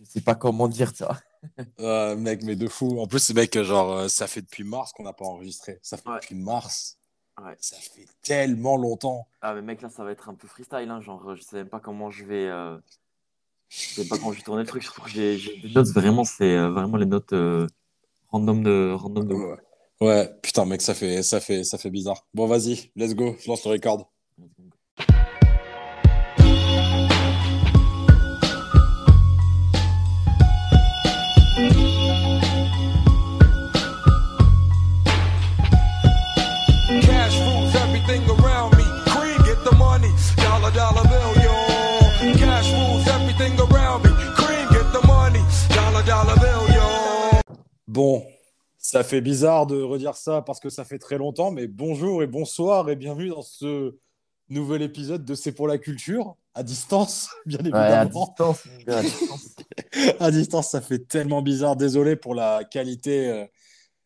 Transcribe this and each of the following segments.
Je sais pas comment dire ça. Euh, mec, mais de fou. En plus, mec, genre, euh, ça fait depuis mars qu'on n'a pas enregistré. Ça fait Ouais. depuis mars. Ouais. Ça fait tellement longtemps. Ah, mais mec, là, ça va être un peu freestyle. Hein, genre, je sais même pas comment je vais. euh, Je sais pas comment je vais tourner le truc. Surtout que j'ai j'ai des notes, vraiment, c'est euh, vraiment les notes euh, random de. Random de... Ouais. Ouais, putain, mec, ça fait, ça fait, ça fait bizarre. Bon, vas-y, let's go. Je lance le record. Bon, ça fait bizarre de redire ça parce que ça fait très longtemps, mais bonjour et bonsoir et bienvenue dans ce nouvel épisode de C'est pour la culture, à distance, bien Ouais, à évidemment. distance, à distance. À distance, ça fait tellement bizarre. Désolé pour la qualité euh,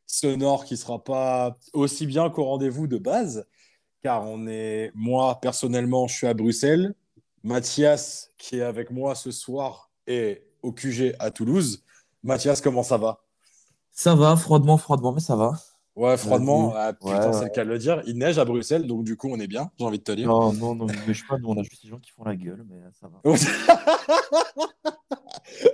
sonore qui sera pas aussi bien qu'au rendez-vous de base, car on est, moi personnellement, je suis à Bruxelles. Mathias, qui est avec moi ce soir, est au QG à Toulouse. Mathias, comment ça va? Ça va, froidement, froidement, mais ça va. Ouais, froidement, ah, putain, Ouais, c'est le cas de le dire. Il neige à Bruxelles, donc du coup, on est bien, j'ai envie de te dire. Non, non, non, mais je sais pas, nous, on a juste des gens qui font la gueule, mais ça va.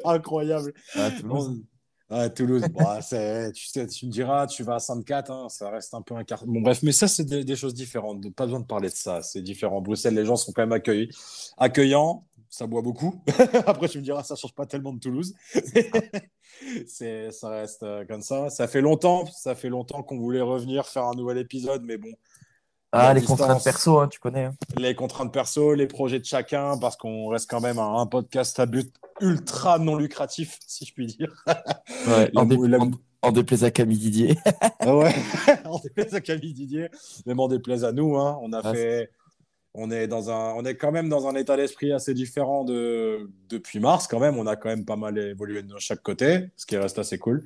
Incroyable. À Toulouse. Ouais, Toulouse, bah, c'est, tu, sais, tu me diras, tu vas à Sainte-Cat, hein, ça reste un peu un quart. Bon, bref, mais ça, c'est des, des choses différentes. Pas besoin de parler de ça. C'est différent. Bruxelles, les gens sont quand même accueillis, accueillants. Ça boit beaucoup. Après, tu me diras, ça change pas tellement de Toulouse. c'est, ça reste euh, comme ça. Ça fait longtemps, ça fait longtemps qu'on voulait revenir faire un nouvel épisode, mais bon, Ah, les distance. contraintes perso, hein, tu connais. hein. les contraintes perso, les projets de chacun, parce qu'on reste quand même un, un podcast à but ultra non lucratif, si je puis dire. Ouais, en, dé- mou- la- en- en déplaise à Camille Didier. Ah ouais, on déplaise à Camille Didier, même on déplaise à nous. Hein. On a Ah, fait, on est dans un, on est quand même dans un état d'esprit assez différent de depuis mars. Quand même, on a quand même pas mal évolué de chaque côté, ce qui reste assez cool.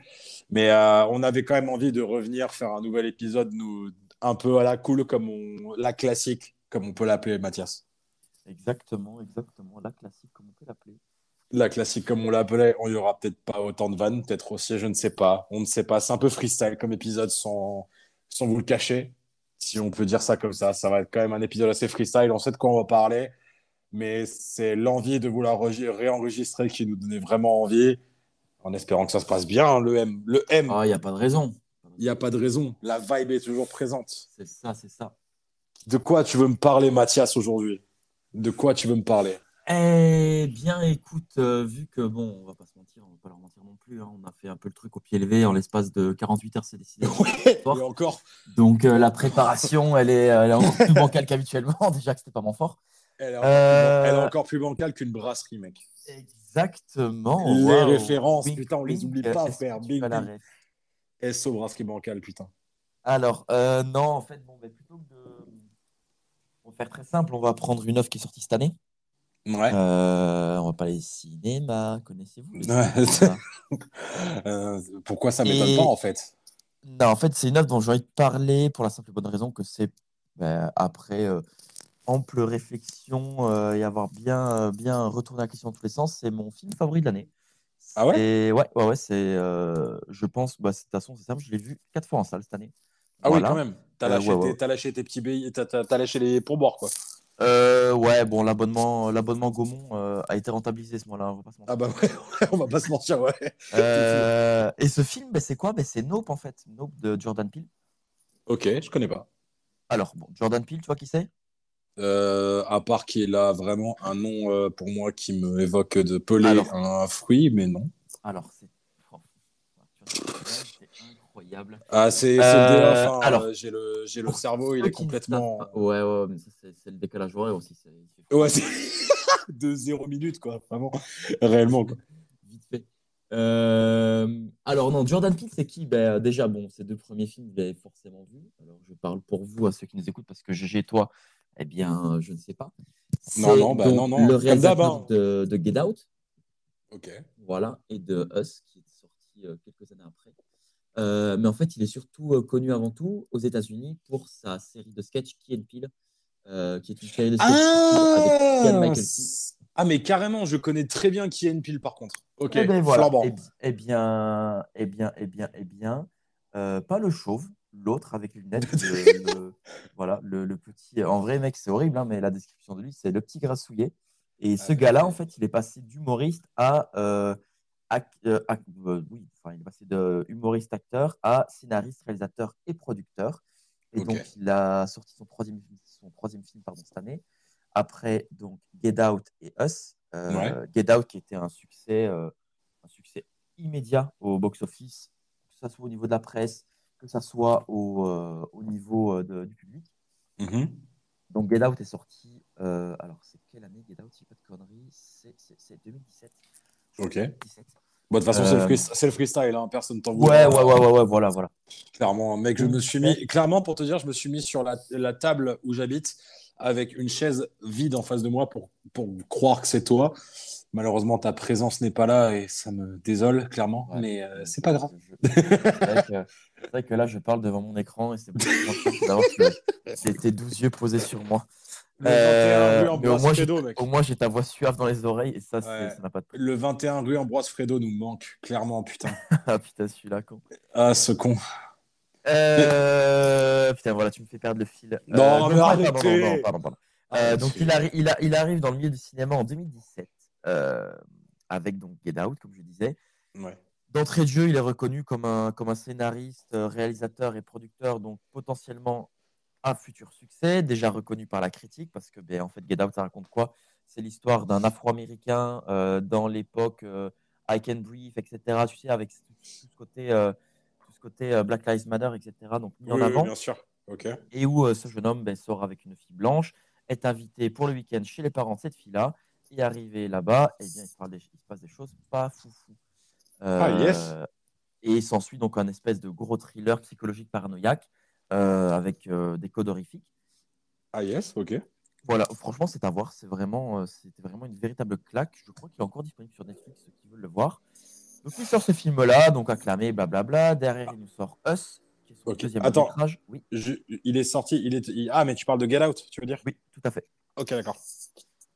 Mais euh, on avait quand même envie de revenir faire un nouvel épisode, nous, un peu à la cool, comme on, la classique, comme on peut l'appeler, Mathias. Exactement, exactement. La classique, comme on peut l'appeler. La classique, comme on l'appelait, on y aura peut-être pas autant de vannes, peut-être aussi, je ne sais pas. On ne sait pas. C'est un peu freestyle comme épisode, sans, sans vous le cacher, si on peut dire ça comme ça. Ça va être quand même un épisode assez freestyle. On sait de quoi on va parler, mais c'est l'envie de vous la re- réenregistrer qui nous donnait vraiment envie, en espérant que ça se passe bien. hein, le M, le M, Ah, il n'y a pas de raison. il n'y a pas de raison. La vibe est toujours présente. C'est ça, c'est ça. De quoi tu veux me parler, Mathias, aujourd'hui? De quoi tu veux me parler? Eh bien, écoute, euh, vu que, bon, on va pas se mentir, on va pas leur mentir non plus, hein, on a fait un peu le truc au pied levé en l'espace de 48 heures, c'est décidé. Ouais, et encore, Donc, euh, la préparation, elle est, elle est encore plus bancale qu'habituellement. Déjà que c'était pas mon fort. elle est encore, Euh, plus, ban- elle est encore plus bancale qu'une brasserie, mec. Exactement. Les références, putain, on les oublie pas, frère. big. ref? SO Brasserie Bancale, putain. Alors, euh, non, en fait, bon, ben, plutôt que de. On va faire très simple, on va prendre une œuvre qui est sortie cette année. Ouais. Euh, on va parler cinéma. Connaissez-vous Ouais. Euh, pourquoi ça m'étonne Et- pas, en fait? Non, en fait, c'est une œuvre dont j'ai envie de parler pour la simple et bonne raison que c'est ben, après euh, ample réflexion euh, et avoir bien, bien retourné la question dans tous les sens, c'est mon film favori de l'année. Ah ouais? Et ouais, ouais, ouais, c'est, euh, je pense, bah, de toute façon, c'est simple, je l'ai vu quatre fois en salle cette année. Ah Voilà. oui, quand même. T'as lâché, ouais, lâché tes petits billets, t'as lâché les pourboires, quoi. Euh, ouais, bon, l'abonnement, l'abonnement Gaumont euh, a été rentabilisé ce mois-là, on va pas se mentir. Ah bah ouais, ouais, on va pas se mentir, ouais. Euh, et ce film, ben, c'est quoi? Ben, C'est Nope en fait, Nope de Jordan Peele. Ok, je connais pas. Alors, bon, Jordan Peele, tu vois qui c'est? Euh, à part qu'il a vraiment un nom euh, pour moi qui me évoque de peler Alors. un fruit, mais non. Alors, c'est. oh, tu vois, c'est incroyable. Ah, c'est, Euh, hein, alors. euh, j'ai le, j'ai le cerveau, il est complètement. Ouais, ouais, mais ça, c'est le décalage horaire aussi. Ouais, c'est de zéro minute, quoi, vraiment. Réellement, quoi. Vite fait. Euh, alors, non, Jordan Peele, c'est qui? Ben, Déjà, bon, ces deux premiers films, vous l'avez forcément vu. Alors, je parle pour vous, à ceux qui nous écoutent, parce que GG et toi, eh bien, je ne sais pas. Non, non, bah, non, non, Le réalisateur hein. de, de Get Out. Ok. voilà, et de Us, qui est sorti euh, quelques années après. Euh, mais en fait, il est surtout euh, connu avant tout aux États-Unis pour sa série de sketch Key and Peele, euh, qui est une série de sketch avec Ah Michael Key. Ah, mais carrément, je connais très bien qui est Ken Peel par contre. Ok, Eh ben voilà. Eh, eh bien, eh bien, eh bien, eh bien, euh, pas le chauve, l'autre avec les lunettes. le, le- voilà, le, le petit. En vrai, mec, c'est horrible, hein, mais la description de lui, c'est le petit grassouillet. Et ce gars-là, en fait, il est passé d'humoriste à, euh, euh, ac- euh, oui, enfin, il est passé de humoriste acteur à scénariste, réalisateur et producteur. Et donc, il a sorti son troisième, son troisième film pardon, cette année. Après, donc, Get Out et Us. Euh, Ouais. Get Out qui était un succès, un succès immédiat au box-office, que ce soit au niveau de la presse, que ce soit au, au niveau de- du public. Mhm. Donc, Get Out est sorti. alors, c'est quelle année Get Out? Si pas de conneries. C'est 2017. Ok. que c'est 2017. Bon, de toute façon, c'est le, Euh, freest- c'est le freestyle, hein, personne t'en Ouais, ouais, ouais, ouais, ouais, voilà, voilà. Clairement, mec, je me suis mis, clairement, pour te dire, je me suis mis sur la, la table où j'habite avec une chaise vide en face de moi pour, pour croire que c'est toi. Malheureusement, ta présence n'est pas là et ça me désole, clairement, Ouais. mais euh, c'est pas grave. Je- C'est vrai, que- c'est vrai que là, je parle devant mon écran et c'est beaucoup d'avoir tes 12 yeux posés sur moi. Le Euh, 21 rue mais au Ambroise moins, j'ai- Fredo, mec. Au moins, j'ai ta voix suave dans les oreilles et ça, Ouais. ça n'a pas de prix. Le 21 rue Ambroise Fredo nous manque, clairement, putain. Ah putain, celui-là, con. Ah, ce con. Euh, Putain, voilà, tu me fais perdre le fil. Non, Euh, mais pardon, arrêtez. pardon, pardon, pardon, pardon. Euh, Arrêtez. donc, il, arri- il, arrive dans le milieu du cinéma en 2017 euh, avec donc Get Out, comme je disais. Ouais. D'entrée de jeu, il est reconnu comme un, comme un scénariste, euh, réalisateur et producteur, donc potentiellement un futur succès, déjà reconnu par la critique, parce que ben, en fait, Get Out, ça raconte quoi? C'est l'histoire d'un Afro-Américain euh, dans l'époque euh, I Can Breathe, etc. Tu sais, avec tout, tout ce côté, euh, tout ce côté Black Lives Matter, etc. Donc mis en Oui, oui, avant bien sûr. Ok. et où ce jeune homme ben, sort avec une fille blanche, est invité pour le week-end chez les parents de cette fille-là, et arrivé là-bas, eh bien, il, se parle des- il se passe des choses pas foufou. Ah, yes. Et s'ensuit donc un espèce de gros thriller psychologique paranoïaque avec euh, des codes horrifiques. Ah, yes, ok. Voilà, franchement, c'est à voir. C'est vraiment, euh, c'était vraiment une véritable claque. Je crois qu'il est encore disponible sur Netflix, ceux qui veulent le voir. Donc, il sort ce film-là, donc acclamé, blablabla. Derrière, il nous sort Us, qui est son Ok. deuxième Attends. métrage. Oui, Je- il est sorti, il est. il- Ah, mais tu parles de Get Out, tu veux dire? Oui, tout à fait. Ok, d'accord.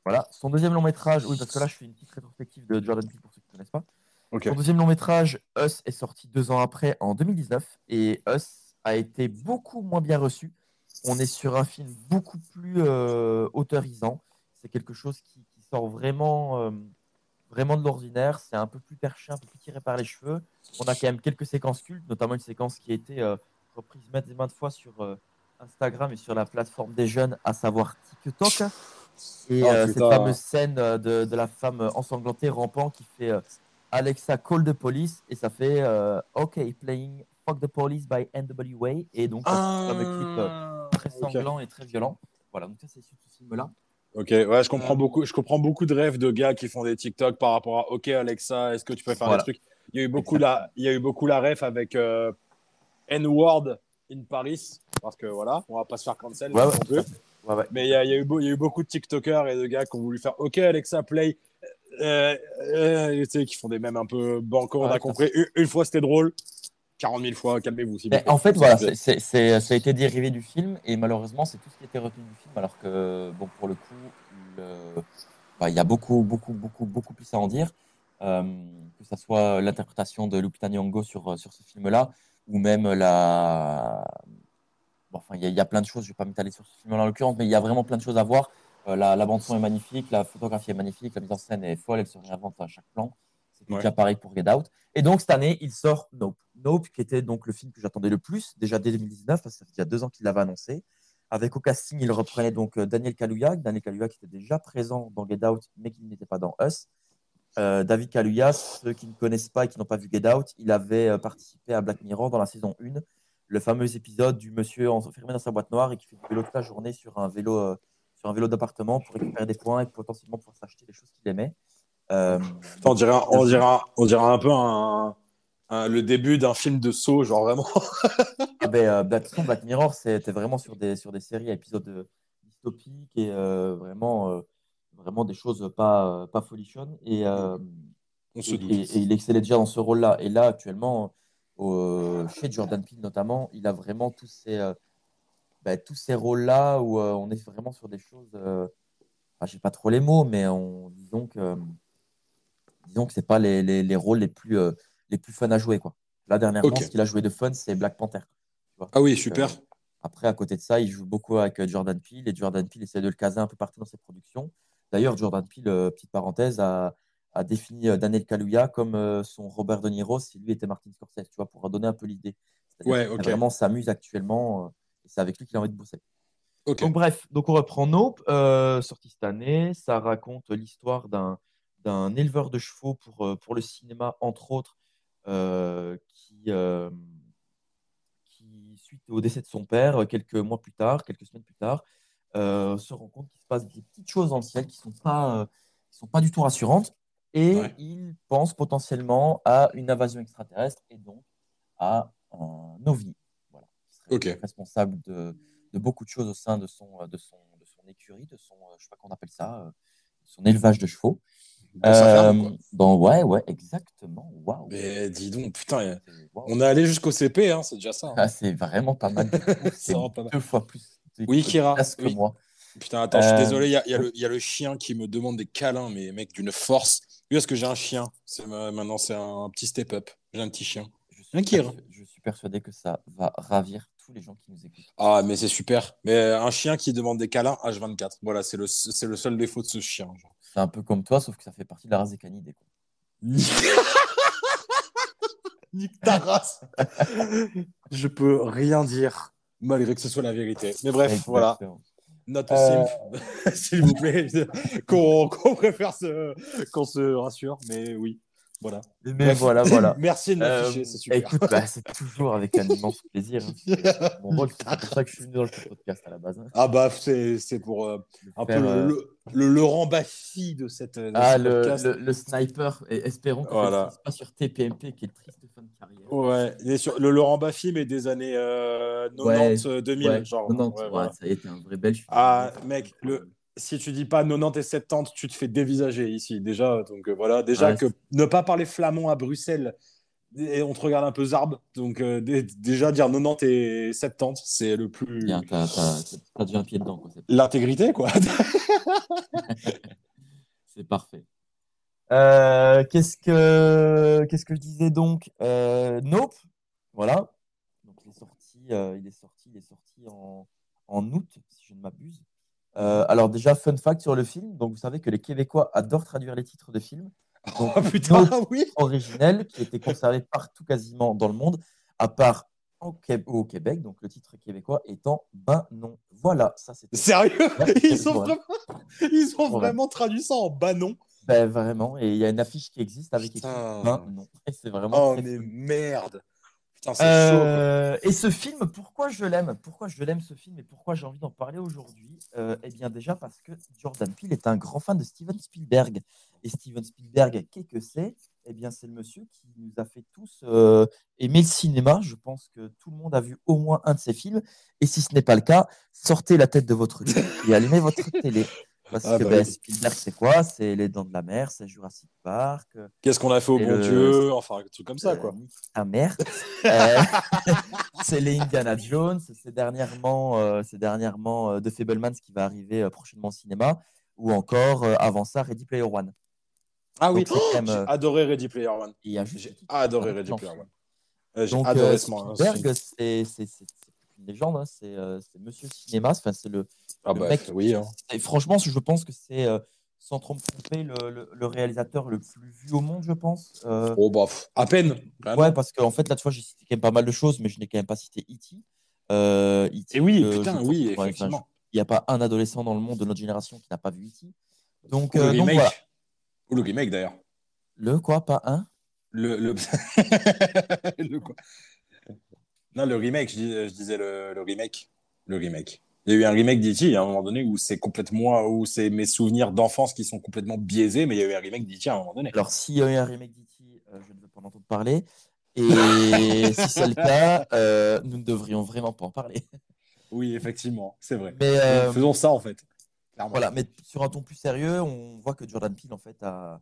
Voilà, son deuxième long métrage, oui, parce que là, je fais une petite rétrospective de Jordan Peele pour ceux qui ne connaissent pas. Ok. Son deuxième long métrage, Us, est sorti deux ans après, en 2019, et Us a été beaucoup moins bien reçu. On est sur un film beaucoup plus euh, autorisant. C'est quelque chose qui, qui sort vraiment, euh, vraiment de l'ordinaire. C'est un peu plus perché, un peu plus tiré par les cheveux. On a quand même quelques séquences cultes, notamment une séquence qui a été euh, reprise maintes et maintes fois sur euh, Instagram et sur la plateforme des jeunes, à savoir TikTok. Et Oh, cette fameuse scène de, de la femme ensanglantée rampant qui fait Alexa call the police et ça fait OK playing Fuck the Police by NWA et donc ça, c'est ce fameux clip euh, très sanglant et très violent. Voilà, donc ça c'est issu de ce film-là. Ok, ouais, je comprends beaucoup. Je comprends beaucoup de rêves de gars qui font des TikTok par rapport à OK Alexa, est-ce que tu peux faire Voilà. des trucs? Il y a eu beaucoup la, il y a eu beaucoup la ref avec euh, N-word in Paris parce que voilà, on va pas se faire cancel Ouais, ouais. Ouais, ouais. Mais il y, a, il y a eu beau- il y a eu beaucoup de TikTokers et de gars qui ont voulu faire OK Alexa play, euh, euh, tu sais, qui font des mêmes un peu banco. on a compris. Une, une fois c'était drôle, 40 000 fois, calmez-vous. plaît. en fait, voilà, ça a été dérivé du film et malheureusement, c'est tout ce qui était retenu du film. Alors que, bon, pour le coup, bah, il y a beaucoup, beaucoup, beaucoup, beaucoup plus à en dire. Euh, que ce soit l'interprétation de Lupita Nyong'o sur, sur ce film-là ou même la. Bon, enfin, il y, a- il y a plein de choses, je ne vais pas m'étaler sur ce film-là en l'occurrence, mais il y a vraiment plein de choses à voir. Euh, la, la bande-son est magnifique, la photographie est magnifique, la mise en scène est folle, elle se réinvente à chaque plan. Ouais. déjà pareil pour Get Out. Et donc, cette année, il sort Nope. Nope, qui était donc le film que j'attendais le plus, déjà dès 2019, parce ça fait déjà deux ans qu'il l'avait annoncé. Avec au casting, il reprenait donc euh, Daniel Kaluuya, Daniel Kaluuya qui était déjà présent dans Get Out, mais qui n'était pas dans Us. Euh, David Kaluuya, ceux qui ne connaissent pas et qui n'ont pas vu Get Out, il avait euh, participé à Black Mirror dans la saison 1, le fameux épisode du monsieur enfermé dans sa boîte noire et qui fait du vélo toute la journée sur un vélo, vélo d'appartement pour récupérer des points et potentiellement pouvoir s'acheter des choses qu'il aimait. Euh, on dirait, un- on dirait, on dirait un peu un, un- le début d'un film de saut, genre vraiment. Ah ben, euh, Black Mirror, c'était vraiment sur des, sur des séries à épisodes euh, dystopiques et euh, vraiment, vraiment des choses pas, pas folichonnes. Et, On se et, doute. et- et il excellait déjà dans ce rôle-là. Et là, actuellement, chez Jordan Peele notamment, il a vraiment tous ces, bah, tous ces rôles-là où on est vraiment sur des choses euh, ah, j'ai pas trop les mots, mais on, disons que, disons que c'est pas les, les, les rôles les plus, euh, les plus fun à jouer, quoi. Là, dernièrement, Ok. ce qu'il a joué de fun, c'est Black Panther. tu vois. Ah oui, Donc, super. euh, après, à côté de ça, il joue beaucoup avec euh, Jordan Peele et Jordan Peele essaie de le caser un peu partout dans ses productions. D'ailleurs, Jordan Peele, euh, petite parenthèse, a, a défini euh, Daniel Kaluuya comme euh, son Robert De Niro si lui était Martin Scorsese, tu vois, pour donner un peu l'idée. Ouais, vraiment s'amuse actuellement euh, et c'est avec lui qu'il a envie de bosser. Donc bref, donc on reprend Nope, euh, sorti cette année. Ça raconte l'histoire d'un d'un éleveur de chevaux pour, euh, pour le cinéma, entre autres, euh, qui, euh, qui, suite au décès de son père, quelques mois plus tard, quelques semaines plus tard, se rend compte qu'il se passe des petites choses dans le ciel qui ne sont, pas, qui sont pas du tout rassurantes. Et Ouais. il pense potentiellement à une invasion extraterrestre et donc à un ovni. Voilà, qui serait Ok. responsable de, de beaucoup de choses au sein de son, de son, de son écurie, de son, je sais pas appelle ça, son élevage de chevaux. Dans sa ferme, Euh, quoi. dans, ouais, ouais, exactement. Waouh. Mais dis donc, putain, waouh. on est allé jusqu'au CP, hein, c'est déjà ça. hein. Ah, c'est vraiment pas mal. du tout. C'est pas mal. deux fois plus de Oui, Kira, classe que oui. moi. Putain, attends, je suis Euh, désolé, il y a, il y a le- il y a le chien qui me demande des câlins, mais mec, d'une force. Oui, parce que j'ai un chien. C'est ma- Maintenant, c'est un petit step-up. J'ai un petit chien. Je suis, Un Kira. persu- je suis persuadé que ça va ravir tous les gens qui nous écoutent. Ah, mais c'est super. Mais un chien qui demande des câlins H24. Voilà, c'est le, c'est le seul défaut de ce chien. C'est un peu comme toi, sauf que ça fait partie de la race des canidés. Nique ta race. Je peux rien dire, malgré que ce soit la vérité. Mais bref, voilà. Note Euh, s'il vous plaît, qu'on qu'on préfère se, qu'on se rassure, mais oui, voilà. Mais Bref. voilà, voilà. Merci de Euh, l'afficher, c'est super. écoute, bah, c'est toujours avec un immense plaisir. hein. C'est mon rôle, c'est pour ça que je suis venu dans le podcast à la base. hein. Ah bah c'est c'est pour euh, un peu faire, le, euh, le, le Laurent Baffy de cette de Ah, le, podcast. le, sniper, et espérons que Voilà. pas sur TPMP, qui est triste fin de carrière. Ouais, sur le Laurent Baffy mais des années euh, 90 Ouais, euh, 2000 Ouais, genre. 90, ouais, voilà. ça est, t'es un vrai belge. Ah mec, le si tu dis pas 90 et 70, tu te fais dévisager ici déjà. Donc euh, voilà, déjà Ouais, que ne pas parler flamand à Bruxelles et on te regarde un peu zarbe. Donc euh, dé- déjà dire 90 et 70, c'est le plus Bien, t'as, t'as, t'as déjà un pied dedans. Quoi. L'intégrité quoi. c'est parfait. Euh, qu'est-ce, que, qu'est-ce que je disais donc? Euh, Nope, voilà. Donc, il est sorti, euh, il est sorti, il est sorti en, en août, si je ne m'abuse. Euh, alors déjà, fun fact sur le film. Donc, vous savez que les Québécois adorent traduire les titres de films. Donc, Oh putain, oui. originel qui était conservé partout quasiment dans le monde, à part au, Qué- au Québec, donc le titre québécois étant Ben non. Voilà, ça c'était Sérieux? Ils ont vrai. vraiment ils ont Ouais. vraiment traduit ça en banon. ben, vraiment. Et il y a une affiche qui existe avec écrit. Ben non. Et c'est vraiment Oh mais cool. merde. Euh, et ce film, pourquoi je l'aime? Pourquoi je l'aime ce film et pourquoi j'ai envie d'en parler aujourd'hui? Euh, Eh bien déjà parce que Jordan Peele est un grand fan de Steven Spielberg. Et Steven Spielberg, qu'est-ce que c'est? Eh bien c'est le monsieur qui nous a fait tous euh, aimer le cinéma. Je pense que tout le monde a vu au moins un de ses films. Et si ce n'est pas le cas, sortez la tête de votre lit et allumez votre télé. Parce Ah que bah ben, oui. Spielberg, c'est quoi? C'est Les Dents de la Mer, c'est Jurassic Park, euh, Qu'est-ce qu'on a fait au bon le- Dieu? Enfin, un truc comme ça euh, quoi. nique ta mère. Euh, c'est les Indiana Jones. C'est dernièrement, euh, c'est dernièrement euh, The Fablemans qui va arriver euh, prochainement au cinéma. Ou encore, euh, avant ça, Ready Player One. Ah oui, même, j'ai euh, adoré Ready Player One. J'ai adoré Ready. Player One. Euh, J'ai Donc, adoré euh, ce moment. C'est une légende. hein. C'est euh, Monsieur Cinéma. C'est le, Ah bah mec. oui. hein. Et franchement, je pense que c'est, euh, sans trop me tromper, le, le- le réalisateur le plus vu au monde, je pense. Euh, Oh bah à peine. vraiment. Ouais, parce qu'en fait, là, tu vois, j'ai cité quand même pas mal de choses, mais je n'ai quand même pas cité E.T. Euh, E.T., Et oui, euh, putain, oui, enfin, Il n'y a pas un adolescent dans le monde de notre génération qui n'a pas vu E.T. Donc, Ou le donc remake. voilà. Ou le remake d'ailleurs. Le quoi, pas un? Le, le... le quoi? Non, le remake, je, dis- je disais le, le remake. Le remake. Il y a eu un remake d'E.T. à un moment donné où c'est complètement où c'est mes souvenirs d'enfance qui sont complètement biaisés, mais il y a eu un remake d'E.T. à un moment donné. Alors, s'il y a eu un remake d'E.T., euh, je ne veux pas en entendre parler. Et si c'est le cas, euh, nous ne devrions vraiment pas en parler. Oui, effectivement, c'est vrai. Mais euh, Faisons ça en fait. Clairement. Voilà, mais sur un ton plus sérieux, on voit que Jordan Peele en fait a,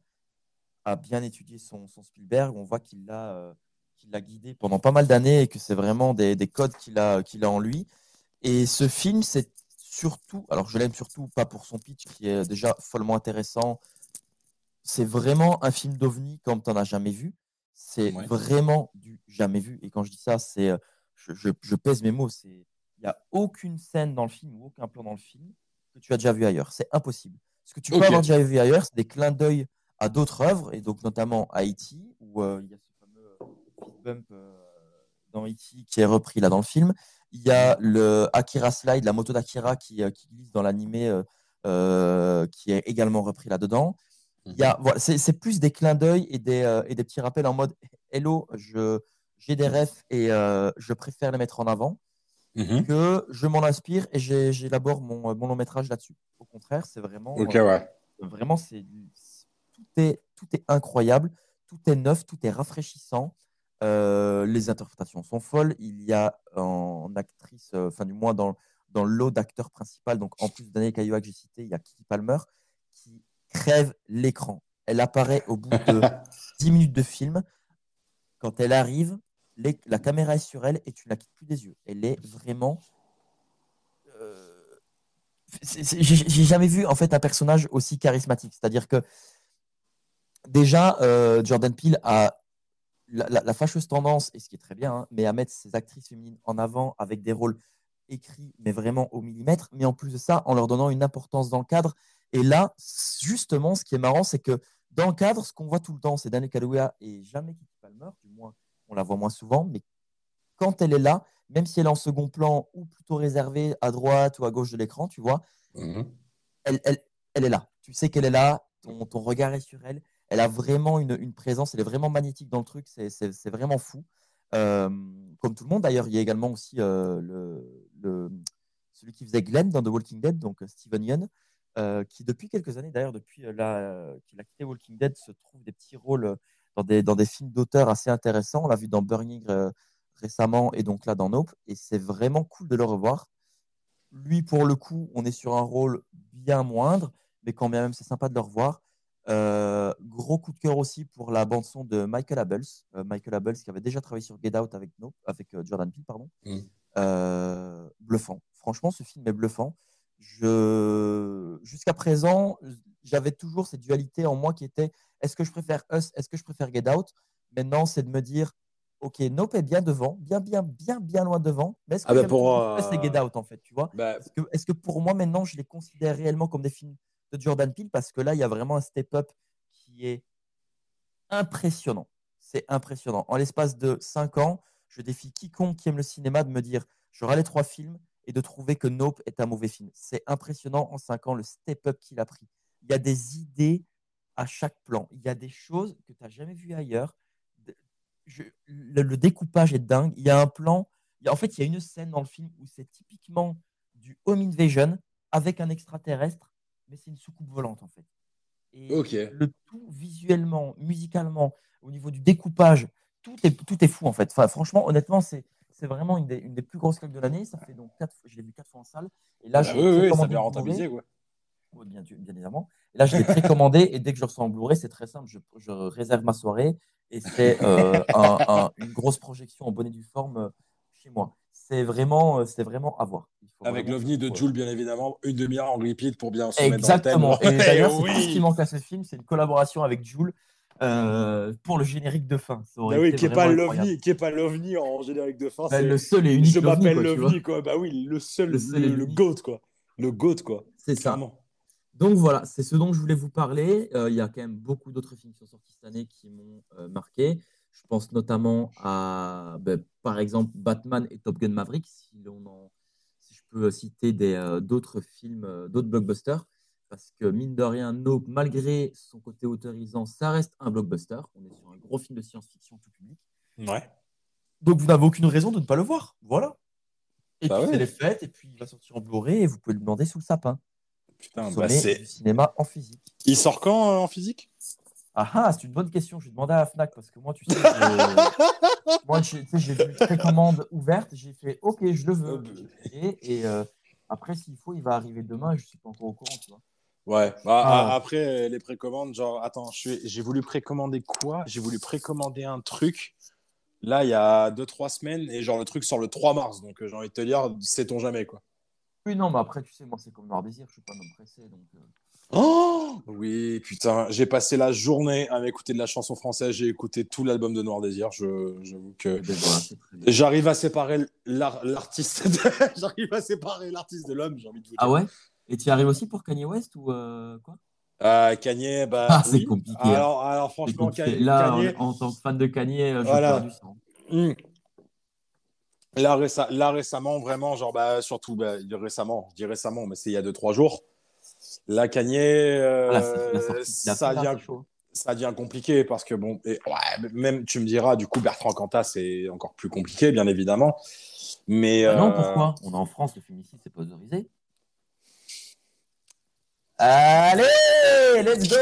a bien étudié son, son Spielberg. On voit qu'il l'a qu'il l'a guidé pendant pas mal d'années et que c'est vraiment des, des codes qu'il a, qu'il a en lui. Et ce film, c'est surtout, alors je l'aime surtout pas pour son pitch qui est déjà follement intéressant. C'est vraiment un film d'ovni comme tu n'en as jamais vu. C'est Ouais. vraiment du jamais vu. Et quand je dis ça, c'est, euh, je, je- je pèse mes mots. C'est, il n'y a aucune scène dans le film ou aucun plan dans le film que tu as déjà vu ailleurs. C'est impossible. Ce que tu peux Ok. avoir déjà vu ailleurs, c'est des clins d'œil à d'autres œuvres, et donc notamment à E.T., où euh, il y a ce fameux euh, bump euh, dans E.T. qui est repris là dans le film. Il y a le Akira Slide, la moto d'Akira qui, euh, qui glisse dans l'animé, euh, euh, qui est également repris là-dedans. A, voilà, c'est, plus des clins d'œil et des, euh, et des petits rappels en mode Hello, j'ai des refs et euh, je préfère les mettre en avant Mhm. que je m'en inspire et j'élabore mon, mon long métrage là-dessus. Au contraire, c'est vraiment. Ouais. Vraiment, c'est tout est tout est incroyable, tout est neuf, tout est rafraîchissant. Euh, les interprétations sont folles. Il y a en actrice, euh, enfin du moins dans dans le lot d'acteurs principaux, donc en plus de Daniel Kaluuya que j'ai cité, il y a Kiki Palmer qui crève l'écran. Elle apparaît au bout de 10 minutes de film. Quand elle arrive, les- la caméra est sur elle et tu ne la quittes plus des yeux. Elle est vraiment euh, J'ai j'ai jamais vu en fait un personnage aussi charismatique. C'est-à-dire que déjà, euh, Jordan Peele a la, la- la fâcheuse tendance, et ce qui est très bien, hein, mais à mettre ses actrices féminines en avant avec des rôles écrits, mais vraiment au millimètre. Mais en plus de ça, en leur donnant une importance dans le cadre. Et là, justement, ce qui est marrant, c'est que dans le cadre, ce qu'on voit tout le temps, c'est Daniel Kaluuya et jamais Kiki Palmer. Du moins, on la voit moins souvent, mais quand elle est là, même si elle est en second plan ou plutôt réservée à droite ou à gauche de l'écran, tu vois, Mhm. elle, elle, elle est là. Tu sais qu'elle est là, ton, ton regard est sur elle. Elle a vraiment une, présence, elle est vraiment magnétique dans le truc, c'est vraiment fou. Euh, comme tout le monde, d'ailleurs, il y a également aussi euh, le, celui qui faisait Glenn dans The Walking Dead, donc euh, Steven Yeun, qui depuis quelques années, d'ailleurs, depuis qu'il a quitté Walking Dead, se trouve des petits rôles dans des, films d'auteurs assez intéressants. On l'a vu dans Burning récemment et donc là dans Nope, et c'est vraiment cool de le revoir. Lui, pour le coup, on est sur un rôle bien moindre, mais quand même c'est sympa de le revoir. Euh, gros coup de cœur aussi pour la bande son de Michael Abels, Euh, Michael Abels qui avait déjà travaillé sur Get Out avec, Nope, avec euh, Jordan Peele, pardon. Mm. Euh, bluffant. Franchement, ce film est bluffant. Je... Jusqu'à présent, j'avais toujours cette dualité en moi qui était est-ce que je préfère Us, est-ce que je préfère Get Out? Maintenant, c'est de me dire ok, Nope est bien devant, bien, bien, bien, bien loin devant. Mais est-ce que Ah bah pour, Get Out en fait, tu vois? Bah, est-ce que, est-ce que pour moi, maintenant, je les considère réellement comme des films de Jordan Peele Parce que là, il y a vraiment un step-up qui est impressionnant. C'est impressionnant. En l'espace de 5 ans, je défie quiconque qui aime le cinéma de me dire j'aurai les trois films et de trouver que Nope est un mauvais film. C'est impressionnant en 5 ans le step-up qu'il a pris. Il y a des idées à chaque plan. Il y a des choses que tu n'as jamais vues ailleurs. Le, découpage est dingue. Il y a un plan. il y en fait, il y a une scène dans le film où c'est typiquement du home invasion avec un extraterrestre, mais c'est une soucoupe volante en fait. Et Ok. le tout visuellement, musicalement, au niveau du découpage, tout est, tout est fou en fait. Enfin, franchement, honnêtement, c'est c'est vraiment une des, une des plus grosses claques de l'année. Ça fait donc quatre, je l'ai vu quatre fois en salle. Et là, Bah je oui, l'ai oui, ça précommandé vient en Blu-ray. rentabiliser, quoi. Oui, bien, bien évidemment. Et là, je l'ai précommandé et dès que je le reçois en Blu-ray, c'est très simple. Je, je réserve ma soirée et c'est euh, un- un- une grosse projection en bonne et due forme euh, chez moi. C'est vraiment, euh, c'est vraiment à voir. Avec l'OVNI de Jules, bien évidemment, une demi-heure en repeat pour bien se mettre Exactement. dans le thème. Et d'ailleurs, c'est oui. tout ce qui manque à ce film, c'est une collaboration avec Jules euh, pour le générique de fin. Ça Bah oui, qui est pas l'OVNI, qui est pas l'OVNI en générique de fin. Bah, c'est- le seul et unique Je m'appelle quoi, l'OVNI, quoi. Bah oui, le seul, Le seul. GOAT, quoi. Le GOAT, quoi. C'est ça. Donc voilà, c'est ce dont je voulais vous parler. Euh, il y a quand même beaucoup d'autres films qui sont sortis cette année qui m'ont euh, marqué. Je pense notamment à, ben, par exemple, Batman et Top Gun Maverick, si, l'on en- si je peux citer des, euh, d'autres films, euh, d'autres blockbusters. Parce que mine de rien, Nope, malgré son côté autorisant, ça reste un blockbuster. On est sur un gros film de science-fiction tout public. Ouais. Donc vous n'avez aucune raison de ne pas le voir. Voilà. Et Bah puis ouais. c'est les fêtes, et puis il va sortir en Blu-ray, et vous pouvez le demander sous le sapin. Putain, bah c'est. du cinéma en physique. Il sort quand euh, en physique? Ah ah, c'est une bonne question. Je vais demander à la Fnac parce que moi, tu sais, j'ai- moi, j'ai tu sais, j'ai vu une précommande ouverte. J'ai fait OK, je le veux. Et euh, après, s'il faut, il va arriver demain. Je ne suis pas encore au courant. Tu vois. Ouais. Bah, Ah. Après, euh, les précommandes, genre, attends, j'ai voulu précommander quoi? J'ai voulu précommander un truc. Là, il y a 2-3 semaines, et genre, le truc sort le 3 mars. Donc, euh, j'ai envie de te dire, sait-on jamais, quoi. Oui, non, mais après, tu sais, moi, c'est comme Noir Désir, je suis pas homme pressé. Donc, euh, Oh oui, putain, j'ai passé la journée à m'écouter de la chanson française. J'ai écouté tout l'album de Noir Désir. J'avoue que j'arrive à séparer l'ar- l'artiste. De... j'arrive à séparer l'artiste de l'homme. J'ai envie de vous dire. Ah ouais? Et tu y arrives aussi pour Kanye West ou euh, quoi? Euh, Kanye, bah. Ah, c'est oui. compliqué. hein. Alors, franchement, compliqué. Kanye. Là, Kanye- en, en tant que fan de Kanye, euh, je Voilà. du sang. Hmm. Là, réce- là, récemment, vraiment, genre, bah, surtout, bah, récemment, je dis récemment, mais c'est il y a 2-3 jours. La sortie qu'il a ça, devient, ça compliqué parce que, bon, et, ouais, même tu me diras, du coup, Bertrand Cantat, c'est encore plus compliqué, bien évidemment. Mais. Ah non, euh, pourquoi? On est en France, le féminicide, c'est pas autorisé. Allez, let's go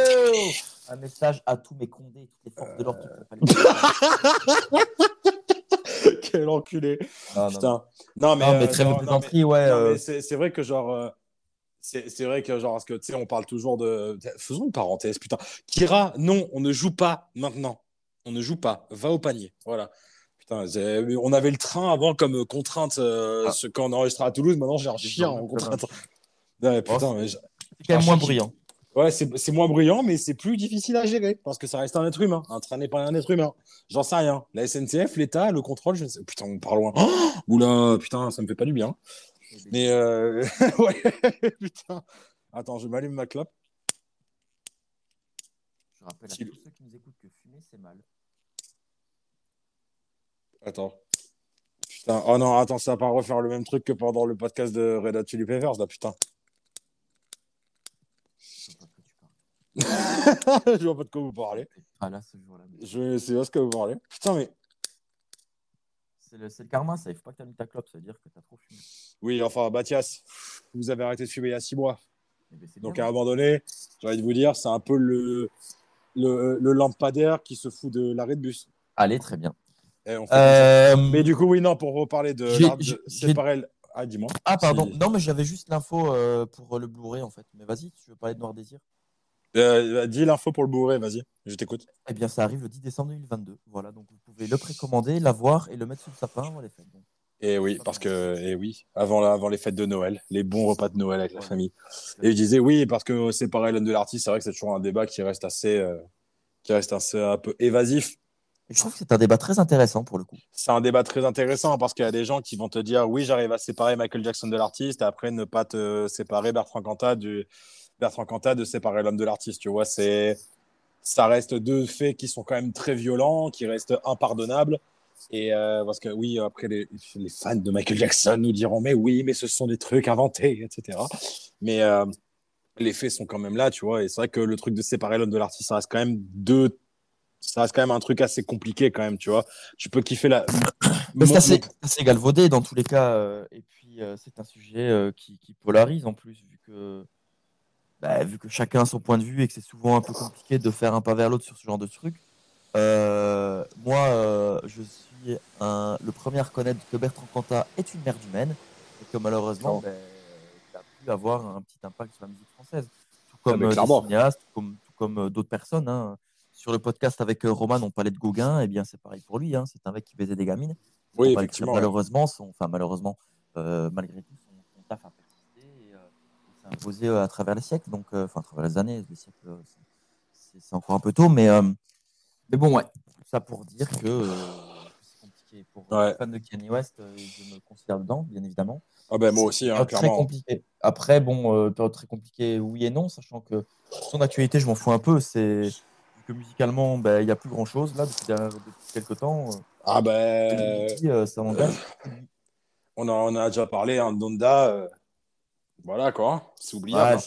Un message à tous mes condés, toutes les forces de l'ordre Quel enculé. Non, non, Putain. Non, mais, Non, mais euh, non, de non, mais- plaisanterie, ouais. Euh, mais c'est vrai que genre. C'est vrai que genre, parce que tu sais, on parle toujours de. Faisons une parenthèse, putain. Kira, non, on ne joue pas maintenant. On ne joue pas. Va au panier. Voilà. Putain, on avait le train avant comme contrainte euh, Ah. ce- quand on enregistrait à Toulouse. Maintenant, j'ai un chien en contrainte. Ouais, putain, mais je- C'est quand même moins bruyant. Ouais, c'est moins bruyant, mais c'est plus difficile à gérer parce que ça reste un être humain. Un train n'est pas un être humain. J'en sais rien. La SNCF, l'État, le contrôle, je ne sais. Putain, on part loin. Oh Oula, putain, ça me fait pas du bien. Mais euh... ouais, putain. Attends, je m'allume ma clope. Je rappelle à tous ceux qui nous écoutent que fumer, c'est mal. Attends. Putain, oh non, attends, ça va pas refaire le même truc que pendant le podcast de Red Hot Chili Peppers, là, putain. Je sais pas de quoi tu parles. je vois pas de quoi vous parlez. Ah là, ce jour-là. Je sais pas ce que vous parlez. Putain, mais C'est le, c'est le karma, ça. Il faut pas que tu as mis ta clope, ça veut dire que tu as trop fumé. oui, enfin, Mathias, vous avez arrêté de fumer il y a six mois. Eh ben, c'est Donc bien. à un moment donné, j'ai envie de vous dire, c'est un peu le, le, le lampadaire qui se fout de l'arrêt de bus. Allez, très bien. Eh. Euh, Mais du coup, oui, non, pour reparler de, séparer le- Ah, dis-moi. Ah, pardon. Non, mais j'avais juste l'info euh, pour le Blu-ray, en fait. Mais vas-y, tu veux parler de Noir Désir? Euh, dis l'info pour le bourré, vas-y, je t'écoute. Eh bien, ça arrive le 10 décembre 2022. Voilà, donc vous pouvez le précommander, l'avoir et le mettre sous le sapin avant les fêtes. Donc, Et oui, parce que, et oui, avant, la- avant les fêtes de Noël, les bons repas de Noël avec la famille. Et je disais oui, parce que séparer l'homme de l'artiste, c'est vrai que c'est toujours un débat qui reste assez, euh, qui reste assez un peu évasif. Et je trouve que c'est un débat très intéressant pour le coup. C'est un débat très intéressant parce qu'il y a des gens qui vont te dire oui, j'arrive à séparer Michael Jackson de l'artiste, après ne pas te séparer Bertrand Cantat du Bertrand Cantat de séparer l'homme de l'artiste. Tu vois, c'est ça reste deux faits qui sont quand même très violents, qui restent impardonnables. Et euh, parce que oui, après les, les fans de Michael Jackson nous diront mais oui, mais ce sont des trucs inventés, etc. Mais euh, les faits sont quand même là, tu vois. Et c'est vrai que le truc de séparer l'homme de l'artiste, ça reste quand même deux ça reste quand même un truc assez compliqué quand même, tu vois. Tu peux kiffer la. C'est assez, assez galvaudé dans tous les cas. euh, et puis, euh, c'est un sujet euh, qui, qui polarise en plus, vu que, bah, vu que chacun a son point de vue et que c'est souvent un peu compliqué de faire un pas vers l'autre sur ce genre de truc. Euh, moi, euh, je suis un- le premier à reconnaître que Bertrand Cantat est une merde humaine et que malheureusement, ben, il a pu avoir un petit impact sur la musique française. Tout Ah, comme mais euh, cinéastes, tout comme, d'autres personnes. hein. Sur le podcast avec Roman, on parlait de Gauguin, et bien c'est pareil pour lui. hein. C'est un mec qui baisait des gamines. Oui, effectivement. Malheureusement, son, enfin malheureusement, malgré tout, son, son taf a persisté et, euh, il s'est imposé euh, à travers les siècles, donc euh, enfin à travers les années, les siècles, euh, c'est- encore un peu tôt, mais mais bon ouais, tout ça pour dire que c'est compliqué pour Ouais. les fans de Kanye West, je me considère dedans, bien évidemment. Ah ben moi aussi, hein, très clairement. compliqué. Après, bon, euh, période très compliquée, oui et non, sachant que son actualité, je m'en fous un peu. C'est que musicalement, ben, il n'y a plus grand chose là depuis, quelques temps. Ah ben, euh, ça on, a, on a déjà parlé, hein, Donda. euh, voilà quoi, c'est oubliable.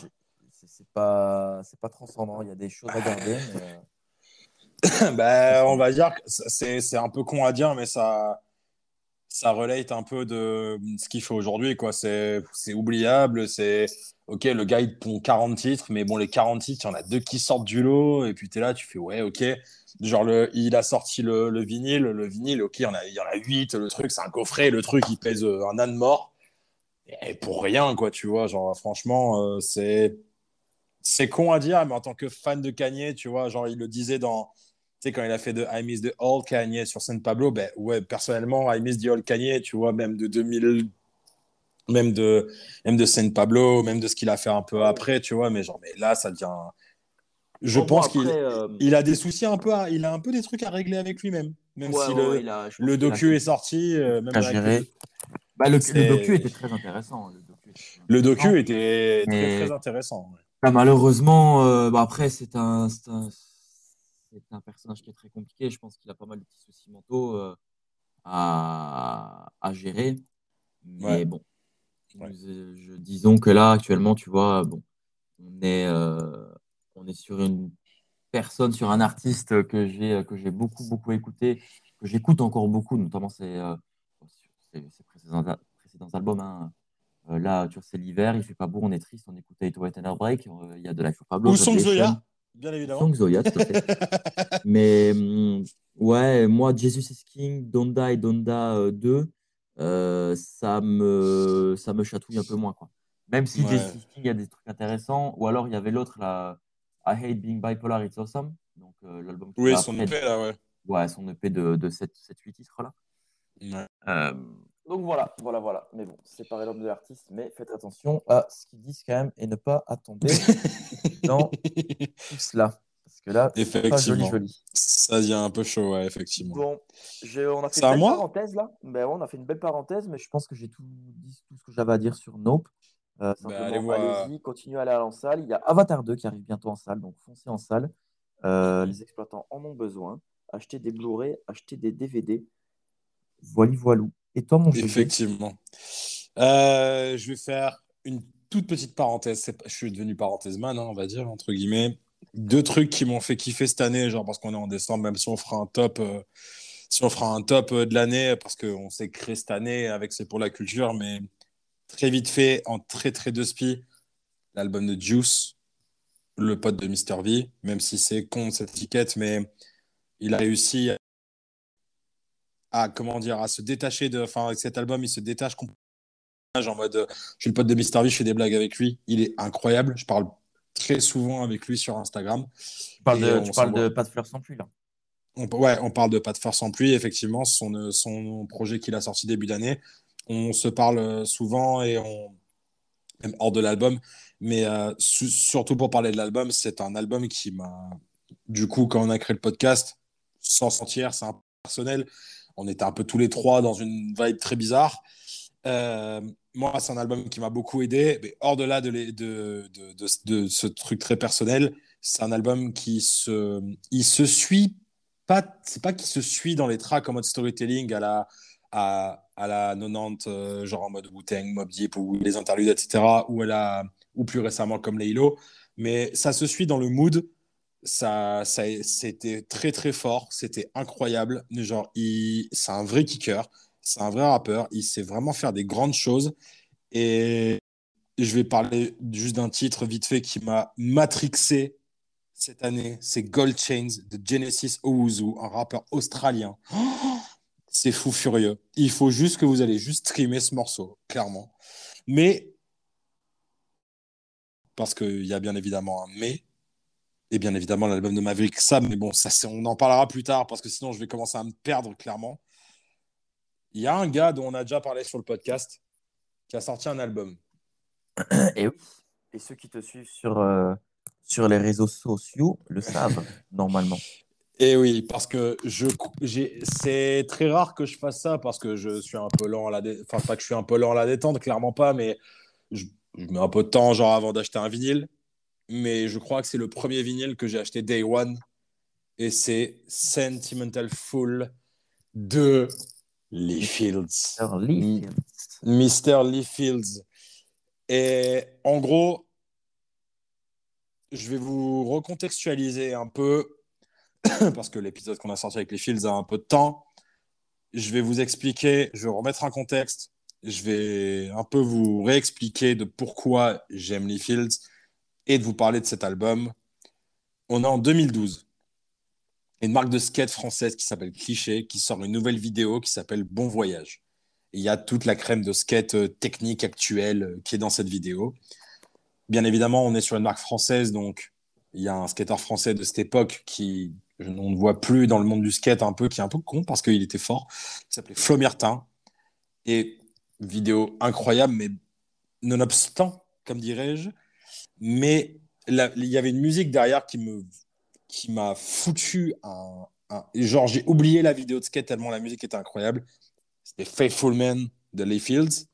c'est pas, c'est pas transcendant. Il y a des choses à garder. mais, ben, on va dire que c'est c'est un peu con à dire, mais ça, ça relate un peu de ce qu'il fait aujourd'hui. quoi. C'est c'est oubliable. C'est ok, le gars il pond 40 titres, mais bon, les 40 titres, il y en a deux qui sortent du lot, et puis tu es là, tu fais ouais, ok. Genre, le, il a sorti le, le vinyle, le vinyle, ok, il y en a, il y en a 8, le truc, c'est un coffret, le truc, il pèse un âne mort. Et pour rien, quoi, tu vois. Genre, franchement, euh, c'est. C'est con à dire, mais en tant que fan de Kanye, tu vois, genre, il le disait dans. Tu sais, quand il a fait de I Miss the All Kanye sur San Pablo, ben ouais, personnellement, I Miss the All Kanye, tu vois, même de 2000. même de, même de San Pablo, même de ce qu'il a fait un peu après, tu vois. Mais genre, mais là, ça devient. Je Bon, pense bon, qu'il euh, il a des soucis un peu, à- il a un peu des trucs à régler avec lui-même. Même ouais, si ouais, le, a- docu est sorti, euh, même le- Bah, le, docu était très intéressant. Le docu, était très Le intéressant. docu était très, Mais- très intéressant. ouais. Bah, malheureusement, euh, bah, après, c'est un, personnage qui est très compliqué. Je pense qu'il a pas mal de petits soucis mentaux euh, à, à gérer. Mais Ouais. bon, nous, euh, je- disons que là, actuellement, tu vois, bon, on est, euh, on est sur une personne, sur un artiste que j'ai que j'ai beaucoup, beaucoup écouté, que j'écoute encore beaucoup, notamment ses, euh, sur ses, ses précédents, précédents albums. hein. Euh, là, tu vois, c'est l'hiver, il fait pas beau, on est triste, on écoute Eight White and Heartbreak, euh, il y a de Life for Pablo. Ou Song. Zoya, bien évidemment. Song Zoya, tout à fait. Mais hum, ouais, moi, Jesus is King, Donda et Donda euh, 2, euh, ça, me, ça me chatouille un peu moins. Quoi. Même si Ouais. Jesus is King, il y a des trucs intéressants. Ou alors, il y avait l'autre, là, I Hate Being Bipolar, It's Awesome. Donc, euh, l'album Oui, son EP là, ouais. Ouais, son EP de, de 7-8 titres, là. Ouais. Euh, donc voilà, voilà, voilà. Mais bon, séparer l'homme de l'artiste, mais faites attention à ce qu'ils disent quand même et ne pas tomber dans tout cela. Parce que là, c'est pas joli, joli. Ça devient un peu chaud, ouais, effectivement. Bon, on a fait une belle parenthèse là. Ben ouais, on a fait une belle parenthèse, mais je pense que j'ai tout dit tout ce que j'avais à dire sur Nope. Euh, simplement, Ben, allez voir. continuez à aller en salle. Il y a Avatar 2 qui arrive bientôt en salle, donc foncez en salle. Euh. Les exploitants en ont besoin. Achetez des Blu-ray, achetez des DVD. Voili voilou. Et toi, mon Effectivement. Euh, je vais faire une toute petite parenthèse. Je suis devenu parenthèse man, hein, on va dire, entre guillemets. Deux trucs qui m'ont fait kiffer cette année, genre parce qu'on est en décembre, même si on fera un top, si on fera un top de l'année, parce qu'on s'est créé cette année avec C'est pour la culture, mais très vite fait, en très très de spi, l'album de Juice, le pote de Mr. V, même si c'est con cette étiquette, mais il a réussi à comment dire à se détacher de enfin avec cet album il se détache complètement en mode je suis le pote de Mr. V je fais des blagues avec lui il est incroyable je parle très souvent avec lui sur Instagram Tu parles, de, tu parles de Pas de fleurs sans pluie là. on, ouais on parle de pas de force en pluie effectivement son son projet qu'il a sorti début d'année on se parle euh, souvent et on même hors de l'album mais euh, su- surtout pour parler de l'album c'est un album qui m'a du coup quand on a créé le podcast sans sentir c'est un personnel on était un peu tous les trois dans une vibe très bizarre Euh, moi, c'est un album qui m'a beaucoup aidé. Mais hors de là, de, les- de, de, de ce truc très personnel, c'est un album qui se, il se suit pas. C'est pas qu'il se suit dans les tracks en mode storytelling à la, à, à la 90, euh, genre en mode Wu-Tang, Mob Deep ou les interludes, etc. Ou, ou plus récemment comme Laylo. Mais ça se suit dans le mood. Ça, ça, c'était très très fort. C'était incroyable. Genre, il, c'est un vrai kicker. C'est un vrai rappeur. Il sait vraiment faire des grandes choses. Et je vais parler juste d'un titre vite fait qui m'a matrixé cette année. C'est Gold Chains de Genesis Owuzu, un rappeur australien. Oh, c'est fou furieux. Il faut juste que vous allez juste streamer ce morceau, clairement. Mais, parce qu'il y a bien évidemment un mais, et bien évidemment l'album de Maverick Sam, mais bon, ça, on en parlera plus tard parce que sinon je vais commencer à me perdre clairement. Il y a un gars dont on a déjà parlé sur le podcast qui a sorti un album. Et oui. Et ceux qui te suivent sur, euh, sur les réseaux sociaux le savent normalement. Et oui, parce que je, c'est très rare que je fasse ça parce que je suis un peu lent à la dé... enfin pas que je suis un peu lent à la détente, clairement pas, mais je, je mets un peu de temps genre avant d'acheter un vinyle. Mais je crois que c'est le premier vinyle que j'ai acheté day one et c'est Sentimental Fool de Lee Fields. Alors, Lee. Fields. Mr. Lee Fields. Et en gros, je vais vous recontextualiser un peu, parce que l'épisode qu'on a sorti avec les Fields a un peu de temps. Je vais vous expliquer, je vais remettre un contexte, je vais un peu vous réexpliquer de pourquoi j'aime Lee Fields et de vous parler de cet album. On est en 2012. Une marque de skate française qui s'appelle Cliché, qui sort une nouvelle vidéo qui s'appelle Bon Voyage. Il y a toute la crème de skate euh, technique actuelle euh, qui est dans cette vidéo. Bien évidemment, on est sur une marque française, donc il y a un skateur français de cette époque qui, je, ne voit plus dans le monde du skate un peu, qui est un peu con parce qu'il était fort, qui s'appelait Flo Myrtin. Et vidéo incroyable, mais nonobstant, comme dirais-je. Mais il y avait une musique derrière qui me qui m'a foutu un, un- genre j'ai oublié la vidéo de skate tellement la musique était incroyable. C'était Faithful Man de Lee Fields,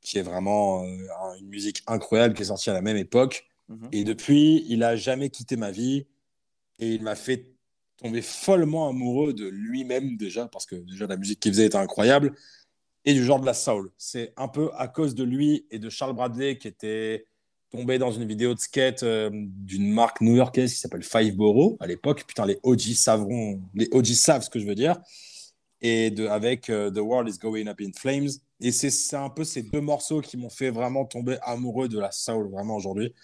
qui est vraiment euh, un- une musique incroyable qui est sortie à la même époque. Mhm. Et depuis, il a jamais quitté ma vie et il m'a fait tomber follement amoureux de lui-même déjà parce que déjà la musique qu'il faisait était incroyable et du genre de la soul. C'est un peu à cause de lui et de Charles Bradley qui était tombé dans une vidéo de skate euh, d'une marque new-yorkaise qui s'appelle Five Borough à l'époque. Putain, les OG savront, les OG savent ce que je veux dire. Et de, avec euh, The World is Going Up in Flames. Et c'est un peu ces deux morceaux qui m'ont fait vraiment tomber amoureux de la soul vraiment aujourd'hui.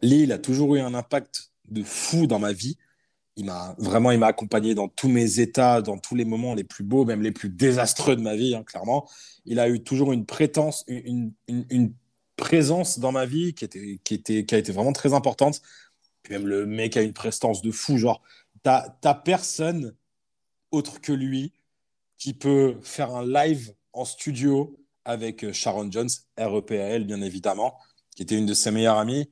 Lee, il a toujours eu un impact de fou dans ma vie. Il m'a vraiment, il m'a accompagné dans tous mes états, dans tous les moments les plus beaux, même les plus désastreux de ma vie, hein, clairement. Il a eu toujours une prétence, une, présence dans ma vie qui était, qui était, qui a été vraiment très importante. Puis même le mec a une prestance de fou, genre t'as personne autre que lui qui peut faire un live en studio avec euh, Sharon Jones, REPAL bien évidemment, qui était une de ses meilleures amies,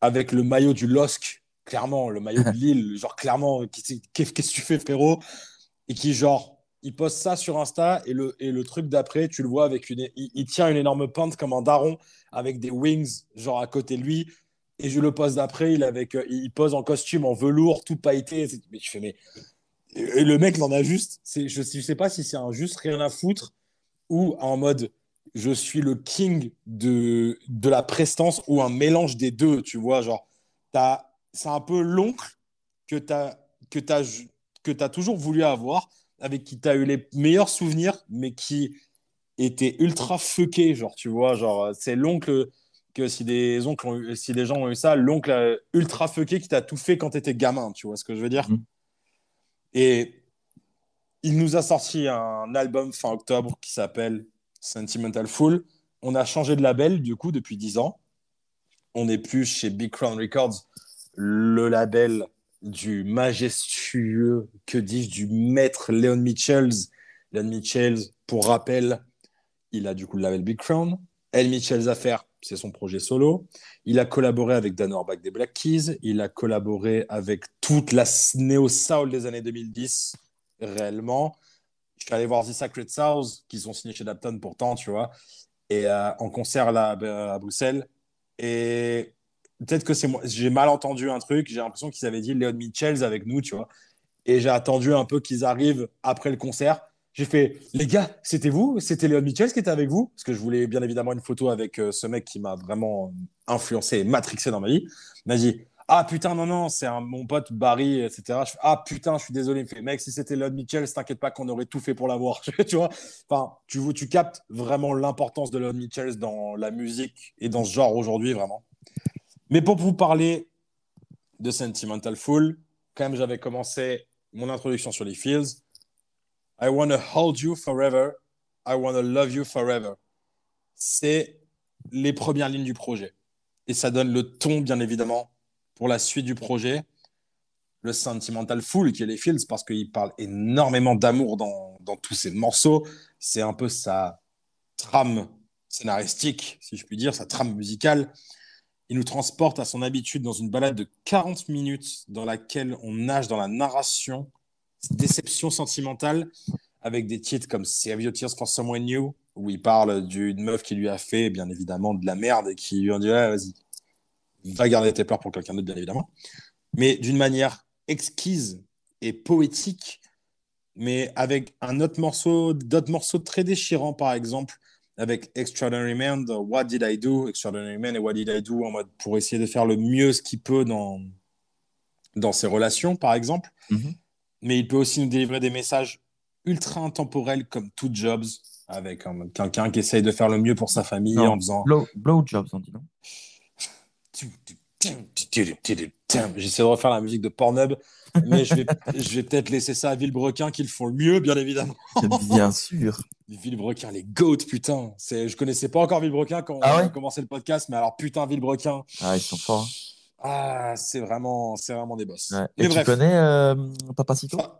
avec le maillot du LOSC, clairement, le maillot de Lille, genre clairement, qu'est-ce que tu fais frérot? Et qui genre, il poste ça sur Insta et le, et le truc d'après, tu le vois avec une, il, tient une énorme pente comme un daron avec des wings genre à côté de lui. Et je le poste d'après, il, avec, euh, il pose en costume, en velours, tout pailleté. Mais je fais, mais. Et le mec, il en a juste. Je ne sais pas si c'est un juste rien à foutre ou en mode je suis le king de, de la prestance ou un mélange des deux, tu vois. Genre, t'as- c'est un peu l'oncle que tu as, que t'as toujours voulu avoir, avec qui tu as eu les meilleurs souvenirs, mais qui était ultra fucké, genre, tu vois. Genre, c'est l'oncle que si des, oncles ont eu- si des gens ont eu ça, l'oncle euh, ultra fucké qui t'a tout fait quand tu étais gamin, tu vois ce que je veux dire? Mhm. Et il nous a sorti un album fin octobre qui s'appelle Sentimental Fool. On a changé de label du coup depuis 10 ans. On n'est plus chez Big Crown Records, le label du majestueux, que dis-je, du maître Leon Mitchells. Leon Mitchells, pour rappel, il a du coup le label Big Crown. El Mitchells Affair, c'est son projet solo. Il a collaboré avec Dan Orbach des Black Keys. Il a collaboré avec toute la néo-soul des années 2010, réellement. Je suis allé voir The Sacred Souls, qui sont signés chez Dapton pourtant, tu vois, et euh, en concert là à Bruxelles. Et peut-être que c'est moi, j'ai mal entendu un truc. J'ai l'impression qu'ils avaient dit Leon Mitchells avec nous, tu vois. Et j'ai attendu un peu qu'ils arrivent après le concert. J'ai fait, les gars, c'était vous? C'était Leon Mitchells qui était avec vous? Parce que je voulais bien évidemment une photo avec euh, ce mec qui m'a vraiment influencé et matrixé dans ma vie. Il m'a dit, ah putain, non, non, c'est mon pote Barry, etc. Je fais, ah putain, je suis désolé. Il me fait, mec, si c'était Leon Mitchells, t'inquiète pas qu'on aurait tout fait pour l'avoir. tu vois Enfin, tu, tu captes vraiment l'importance de Leon Mitchells dans la musique et dans ce genre aujourd'hui, vraiment. Mais pour vous parler de Sentimental Fool, quand même, j'avais commencé mon introduction sur les Fields. I wanna hold you forever. I wanna love you forever. C'est les premières lignes du projet. Et ça donne le ton, bien évidemment, pour la suite du projet. Le Sentimental Fool, qui est les Fields, parce qu'il parle énormément d'amour dans, dans tous ses morceaux. C'est un peu sa trame scénaristique, si je puis dire, sa trame musicale. Il nous transporte à son habitude dans une balade de 40 minutes dans laquelle on nage dans la narration, déception sentimentale, avec des titres comme Save Your Tears for Someone New, où il parle d'une meuf qui lui a fait, bien évidemment, de la merde et qui lui a dit vas-y, va garder tes pleurs pour quelqu'un d'autre, bien évidemment. Mais d'une manière exquise et poétique, mais avec un autre morceau, d'autres morceaux très déchirants, par exemple, avec Extraordinary Man, de What Did I Do, Extraordinary Man et What Did I Do, en mode pour essayer de faire le mieux ce qu'il peut dans, dans ses relations, par exemple. Mhm. Mais il peut aussi nous délivrer des messages ultra intemporels comme Two Jobs, avec un- quelqu'un qui essaye de faire le mieux pour sa famille Non. en faisant. Blow, blowjobs, on dit non? J'essaie de refaire la musique de Pornhub, mais je vais, je vais peut-être laisser ça à Villebrequin qui le font le mieux, bien évidemment. Bien sûr. Villebrequin, les goats, putain. C'est, je connaissais pas encore Villebrequin quand Ah on a commencé le podcast, mais alors putain, Villebrequin, Ah, ils sont forts. ah, c'est vraiment, c'est vraiment des boss. hein. Mais Et tu bref. connais euh, Papacito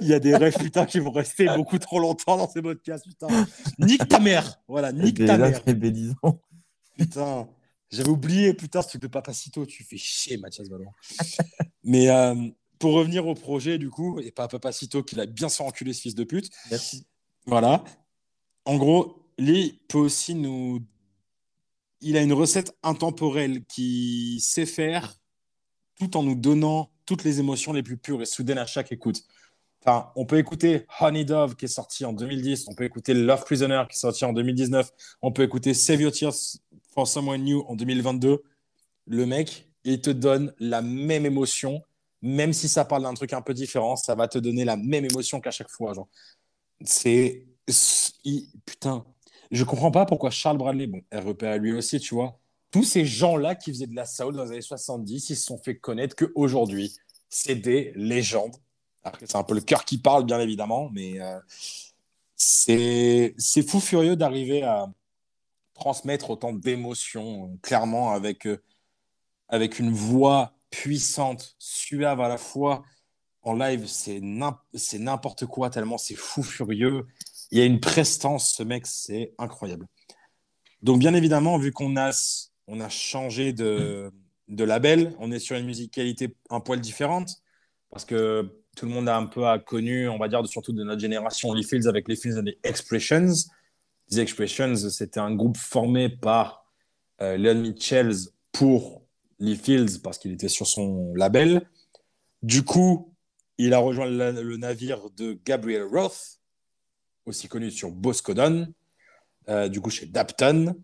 Il y a des rêves, putain, qui vont rester beaucoup trop longtemps dans ces podcasts, putain. Nique ta mère. Voilà, nique ta là, mère. bénisant. Putain, j'avais oublié, putain, ce truc de Papacito. Tu fais chier, Mathias Valois. Mais euh, pour revenir au projet, du coup, et pas Papacito qui l'a bien se faire enculer, ce fils de pute. Merci. Voilà. En gros, Lee peut aussi nous. Il a une recette intemporelle qui sait faire tout en nous donnant toutes les émotions les plus pures et soudaines à chaque écoute. Enfin, on peut écouter Honey Dove qui est sorti en 2010, on peut écouter Love Prisoner qui est sorti en 2019, on peut écouter Save Your Tears for Someone New en 2022. Le mec, il te donne la même émotion, même si ça parle d'un truc un peu différent, ça va te donner la même émotion qu'à chaque fois. Genre. C'est. Putain, je comprends pas pourquoi Charles Bradley, bon, REP à lui aussi, tu vois, tous ces gens-là qui faisaient de la soul dans les années 70, ils se sont fait connaître qu'aujourd'hui. C'est des légendes. C'est un peu le cœur qui parle, bien évidemment, mais euh, c'est fou furieux d'arriver à transmettre autant d'émotions, euh, clairement, avec, euh, avec une voix puissante, suave à la fois. En live, c'est n'im- c'est n'importe quoi, tellement c'est fou furieux. Il y a une prestance, ce mec, c'est incroyable. Donc, bien évidemment, vu qu'on a, on a changé de, label, on est sur une musicalité un poil différente, parce que tout le monde a un peu connu, on va dire, surtout de notre génération, les Fields avec les Fields et les Expressions. Les Expressions, c'était un groupe formé par euh, Leon Mitchells pour Lee Fields, parce qu'il était sur son label. Du coup, il a rejoint le navire de Gabriel Roth, aussi connu sur Boscodon, euh, du coup chez Dapton.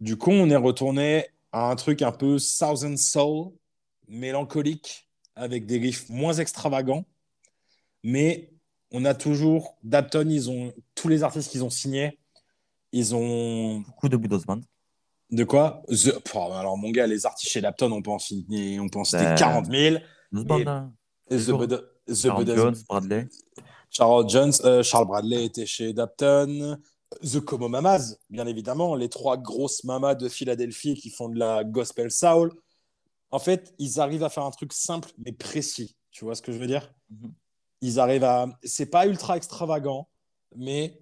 Du coup, on est retourné à un truc un peu Southern Soul, mélancolique, avec des riffs moins extravagants. Mais on a toujours, Dapton, ils ont, tous les artistes qu'ils ont signés, ils ont, Beaucoup de Widows Band. de quoi? The- Alors, mon gars, les artistes chez Dapton, on citer, on citer Ben, 40 000. Widows Band, Et- hein. The. Bud- The Buddha- Jones, Bradley. Charles Jones, euh, Charles Bradley était chez Dapton. The Como Mamas, bien évidemment, les trois grosses mamas de Philadelphie qui font de la gospel soul. En fait, ils arrivent à faire un truc simple mais précis. Tu vois ce que je veux dire? Mhm. Ils arrivent à. C'est pas ultra extravagant, mais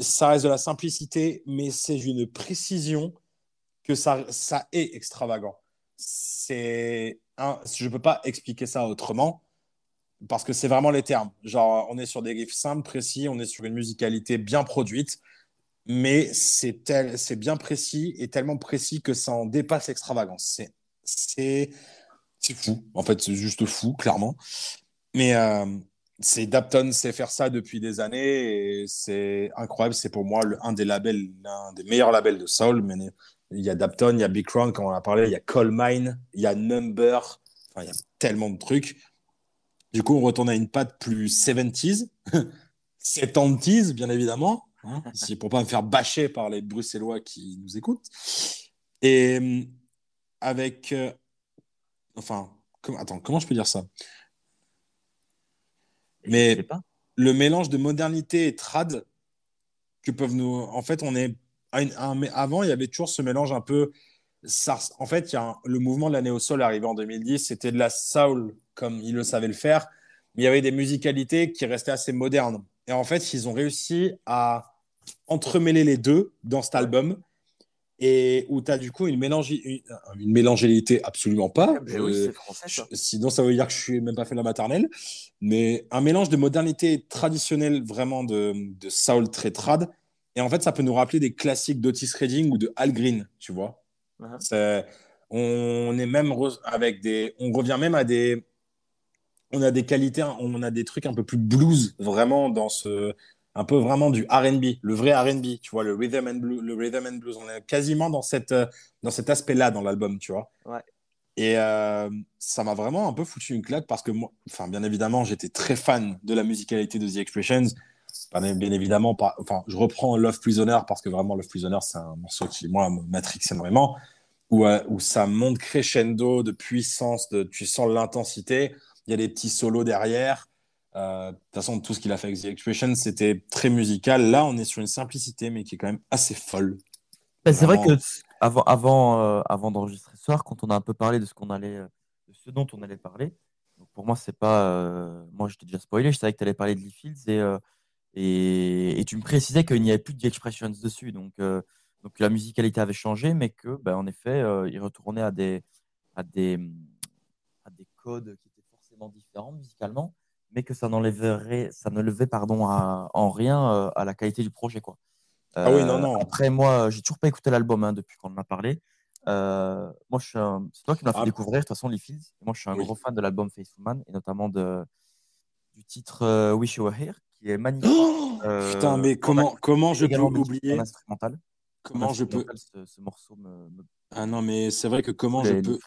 ça reste de la simplicité, mais c'est une précision que ça, ça est extravagant. C'est un... Je peux pas expliquer ça autrement parce que c'est vraiment les termes. Genre, on est sur des riffs simples, précis, on est sur une musicalité bien produite, mais c'est tel, c'est bien précis et tellement précis que ça en dépasse l'extravagance. C'est, c'est, c'est fou. En fait, c'est juste fou, clairement. Mais euh, c'est Dapton sait faire ça depuis des années et c'est incroyable. C'est pour moi le, un des labels, l'un des meilleurs labels de soul. Mais il y a Dapton, il y a Big Crown, comme on a parlé, il y a Coal Mine, il y a Number. Enfin, il y a tellement de trucs. Du coup, on retourne à une patte plus 70s, 70s, bien évidemment, hein, pour pas me faire bâcher par les Bruxellois qui nous écoutent. Et euh, avec. euh, enfin, attends, comment je peux dire ça? Mais- pas. le mélange de modernité et trad que peuvent nous. En fait, on est. avant, il y avait toujours ce mélange un peu. En fait, il y a un- le mouvement de la néo-soul arrivé en 2010. C'était de la soul comme ils le savaient le faire. Mais il y avait des musicalités qui restaient assez modernes. Et en fait, ils ont réussi à entremêler les deux dans cet album. Et où tu as du coup une, mélangi- une, mélangélité absolument pas. Oui, Euh, français, ça. Sinon, ça veut dire que je suis même pas fait la maternelle. Mais un mélange de modernité traditionnelle, vraiment de, de soul très trad. Et en fait, ça peut nous rappeler des classiques d'Otis Redding ou de Al Green, tu vois. Uh-huh. On est même avec des. On revient même à des. On a des qualités, on a des trucs un peu plus blues, vraiment, dans ce. Un peu vraiment du RB, le vrai RB, tu vois, le rhythm and blues. Le rhythm and blues. On est quasiment dans, cette, euh, dans cet aspect-là dans l'album, tu vois. Ouais. Et euh, ça m'a vraiment un peu foutu une claque parce que moi, enfin, bien évidemment, j'étais très fan de la musicalité de The Expressions. Bien, bien évidemment, pas, enfin, je reprends Love Prisoner parce que vraiment, Love Prisoner, c'est un morceau qui, moi, me matrix énormément, où, euh, où ça monte crescendo de puissance, de, tu sens l'intensité, il y a des petits solos derrière. Euh, de toute façon, tout ce qu'il a fait avec The Expressions, c'était très musical. Là, on est sur une simplicité, mais qui est quand même assez folle. Bah, c'est vrai que avant, avant, euh, avant d'enregistrer ce soir, quand on a un peu parlé de ce qu'on allait, euh, de ce dont on allait parler, donc pour moi, c'est pas. euh, moi, je t'ai déjà spoilé, je savais que tu allais parler de Lee Fields et, euh, et, et tu me précisais qu'il n'y avait plus de Expressions dessus. Donc, donc la musicalité avait changé, mais que, ben, en effet, il retournait à des, à, des, à des codes qui étaient forcément différents musicalement, mais que ça n'enlèverait, ça ne levait pardon, à- en rien euh, à la qualité du projet. Quoi. Ah oui, Euh, non, non. Après, moi, j'ai toujours pas écouté l'album hein, depuis qu'on en a parlé. Euh, moi, je suis un- c'est toi qui m'as fait Ah. découvrir, de toute façon, Lee Fields. Moi, je suis un Oui. gros fan de l'album Faithful Man, et notamment de, du titre euh, Wish You Were Here, qui est magnifique. Euh, Putain, mais en comment, comment je peux oublier. Comment je peux Ce, ce morceau me, me Ah non, mais c'est vrai que comment les- je les peux.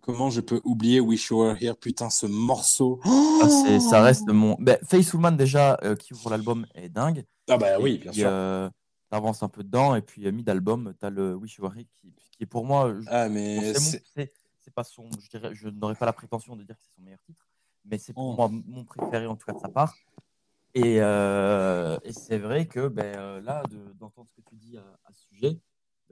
Comment je peux oublier Wish You Were Here Putain, ce morceau. Ah, ça reste mon. Ben, Faithful Man, déjà, euh, qui ouvre l'album, est dingue. Ah bah Et oui, puis, bien sûr. euh, t'avances un peu dedans, et puis euh, mid-album, t'as le Wish You Were Here, qui, qui est pour moi. je- Ah mais c'est pas son, je dirais, je n'aurais pas la prétention de dire que c'est son meilleur titre, mais c'est pour Oh. moi mon préféré en tout cas de sa part. Et, euh, et c'est vrai que ben, là, de- d'entendre ce que tu dis à, à ce sujet,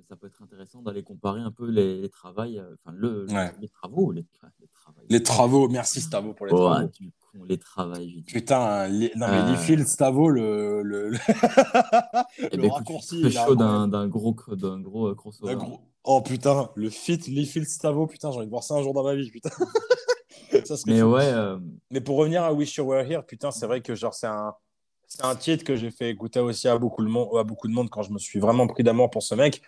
ça peut être intéressant d'aller comparer un peu les, les travails, euh, enfin le, Ouais. les travaux, les, les travaux. les travaux, merci Stavo pour les Oh, travaux. tu con, les dit. Putain, li- non mais Euh. Stavo, le, le, le- Eh le ben, raccourci. chaud d'un gros, d'un gros euh, crossover. Un gros- Oh putain, le fit Lee Fields, Stavo, putain, j'ai envie de voir ça un jour dans ma vie, putain. ça Mais fou. ouais, euh, Mais pour revenir à Wish You Were Here, putain, c'est vrai que genre c'est un c'est un titre que j'ai fait écouter aussi à beaucoup de monde, à beaucoup de monde quand je me suis vraiment pris d'amour pour ce mec.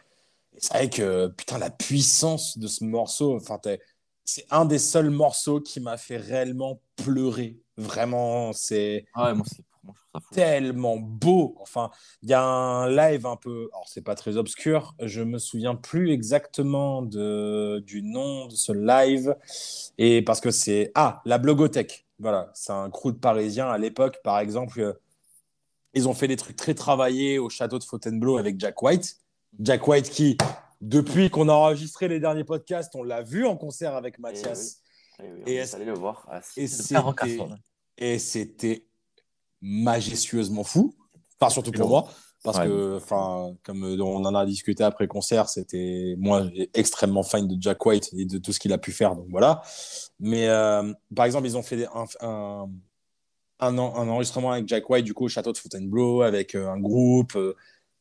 Et c'est vrai que putain la puissance de ce morceau, enfin c'est un des seuls morceaux qui m'a fait réellement pleurer. Vraiment, c'est ah ouais, tellement beau. Enfin, il y a un live un peu, alors c'est pas très obscur, je me souviens plus exactement de, du nom de ce live, et parce que c'est, ah, la Blogothèque. Voilà, c'est un crew de Parisiens à l'époque, par exemple, euh, ils ont fait des trucs très travaillés au château de Fontainebleau avec Jack White. Jack White qui, depuis qu'on a enregistré les derniers podcasts, on l'a vu en concert avec Mathias. Et oui, Et on est le voir. à et c'était- majestueusement fou. Enfin, surtout pour moi, parce Ouais. que, enfin, comme on en a discuté après concert, c'était moi extrêmement fan de Jack White et de tout ce qu'il a pu faire, donc voilà. Mais euh, par exemple, ils ont fait des- un, un, un, en- un enregistrement avec Jack White du coup au château de Fontainebleau avec euh, un groupe euh,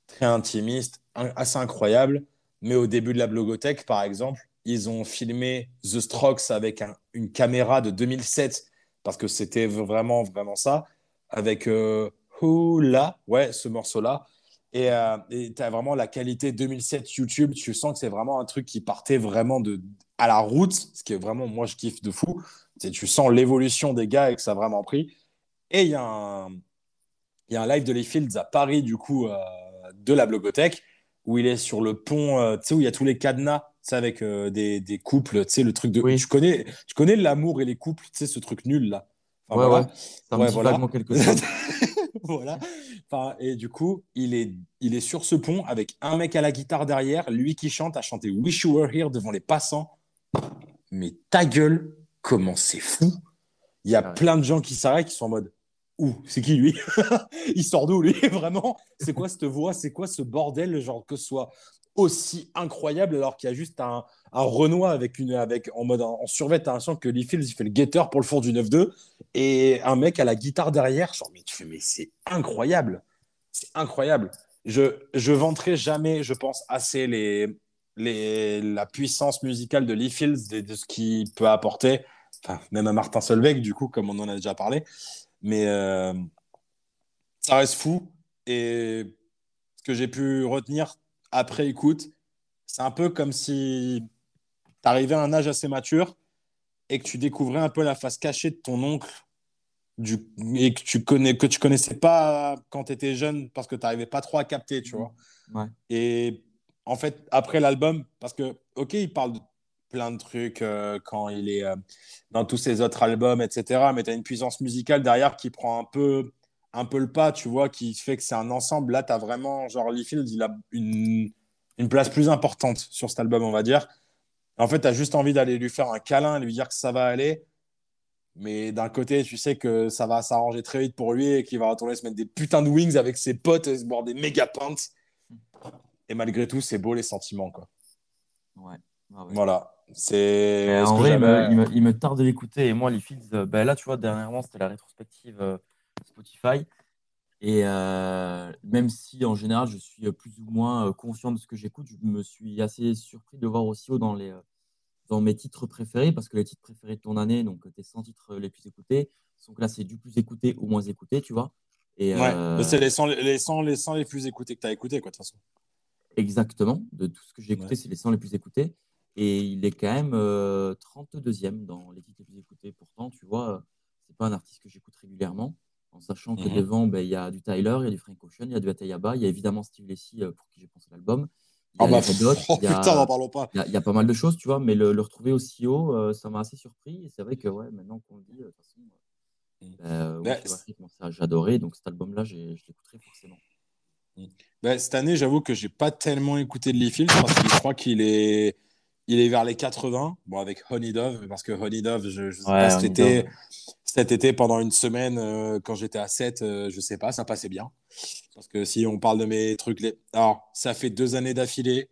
très intimiste, assez incroyable. Mais au début de la blogothèque, par exemple, ils ont filmé The Strokes avec un- une caméra de 2007 parce que c'était vraiment, vraiment ça, avec euh, Hula, ouais, ce morceau-là. Et euh, tu as vraiment la qualité 2007 YouTube, tu sens que c'est vraiment un truc qui partait vraiment de, à la route, ce qui est vraiment, moi, je kiffe de fou. Tu sens l'évolution des gars et que ça a vraiment pris. Et il y, a un- il y a un live de Les Fields à Paris, du coup, euh, de la blogothèque, où il est sur le pont, euh, tu sais, où il y a tous les cadenas, tu sais, avec euh, des, des couples, tu sais, le truc de. Oui. Tu connais, tu connais l'amour et les couples, tu sais, ce truc nul, là. Enfin, ouais, voilà. ouais. Ça me Ouais, dit voilà. quelque chose. voilà. Enfin, et du coup, il est, il est sur ce pont avec un mec à la guitare derrière, lui qui chante, à chanter Wish You Were Here devant les passants. Mais ta gueule, comment c'est fou! Il y a Ah ouais. plein de gens qui s'arrêtent, qui sont en mode Ouh, c'est qui lui? il sort d'où lui? Vraiment? C'est quoi cette voix? C'est quoi ce bordel? Genre que ce soit aussi incroyable alors qu'il y a juste un, un Renoir avec une, avec, en mode en, en survêt, l'impression que Lee Fields il fait le guetteur pour le fond du 9-2 et un mec à la guitare derrière. Genre, mais tu fais, mais c'est incroyable! C'est incroyable! Je, je vanterai jamais, je pense, assez les, les, la puissance musicale de Lee Fields, de, de ce qu'il peut apporter, même à Martin Solveig, du coup, comme on en a déjà parlé. Mais euh, ça reste fou. Et ce que j'ai pu retenir après écoute, c'est un peu comme si tu arrivais à un âge assez mature et que tu découvrais un peu la face cachée de ton oncle du, et que tu connais que tu connaissais pas quand tu étais jeune parce que tu n'arrivais pas trop à capter, tu vois. Ouais. Et en fait, après l'album, parce que, ok, il parle de plein de trucs euh, quand il est euh, dans tous ses autres albums, etc. Mais tu as une puissance musicale derrière qui prend un peu, un peu le pas, tu vois, qui fait que c'est un ensemble. Là, tu as vraiment, genre, Lee Fields, il a une, une place plus importante sur cet album, on va dire. En fait, tu as juste envie d'aller lui faire un câlin, lui dire que ça va aller. Mais d'un côté, tu sais que ça va s'arranger très vite pour lui et qu'il va retourner se mettre des putains de wings avec ses potes et se boire des méga pintes. Et malgré tout, c'est beau les sentiments, quoi. Ouais. Ah ouais. Voilà. C'est. En vrai, il me, j'avais- il me- il me tarde de l'écouter. Et moi, les Fields, ben là, tu vois, dernièrement, c'était la rétrospective euh, Spotify. Et euh, même si, en général, je suis plus ou moins conscient de ce que j'écoute, je me suis assez surpris de voir aussi haut dans, les, dans mes titres préférés, parce que les titres préférés de ton année, donc tes 100 titres les plus écoutés, sont classés du plus écouté au moins écouté, tu vois. Et, Ouais, euh, c'est les 100, les, 100, les 100 les plus écoutés que tu as écoutés, quoi, de toute façon. Exactement, de tout ce que j'ai écouté, Ouais. c'est les 100 les plus écoutés. Et il est quand même euh, 32e dans les titres les plus écoutés. Pourtant, tu vois, euh, c'est pas un artiste que j'écoute régulièrement, en sachant que Mhm. devant, ben, il y a du Tyler, il y a du Frank Ocean, il y a du Atayaba, il y a évidemment Steve Lacy euh, pour qui j'ai pensé l'album. Il y Ah a bah, oh il y pas. il y, a, il y a pas mal de choses, tu vois, mais le, le retrouver aussi haut, euh, ça m'a assez surpris. Et c'est vrai que, ouais, maintenant qu'on le dit, euh, de toute façon, Mm. euh, Ouais, moi, ça, j'adorais. Donc cet album-là, j'ai- je l'écouterai forcément. Bah, cette année, j'avoue que j'ai pas tellement écouté de Lee Fields parce que je crois qu'il est, il est vers les 80. Bon, avec Honey Dove, parce que Honey Dove, je, je sais Ouais, pas, cet été, Dove. cet été, pendant une semaine, euh, quand j'étais à 7, euh, je sais pas, ça passait bien. Parce que si on parle de mes trucs, les... alors, ça fait deux années d'affilée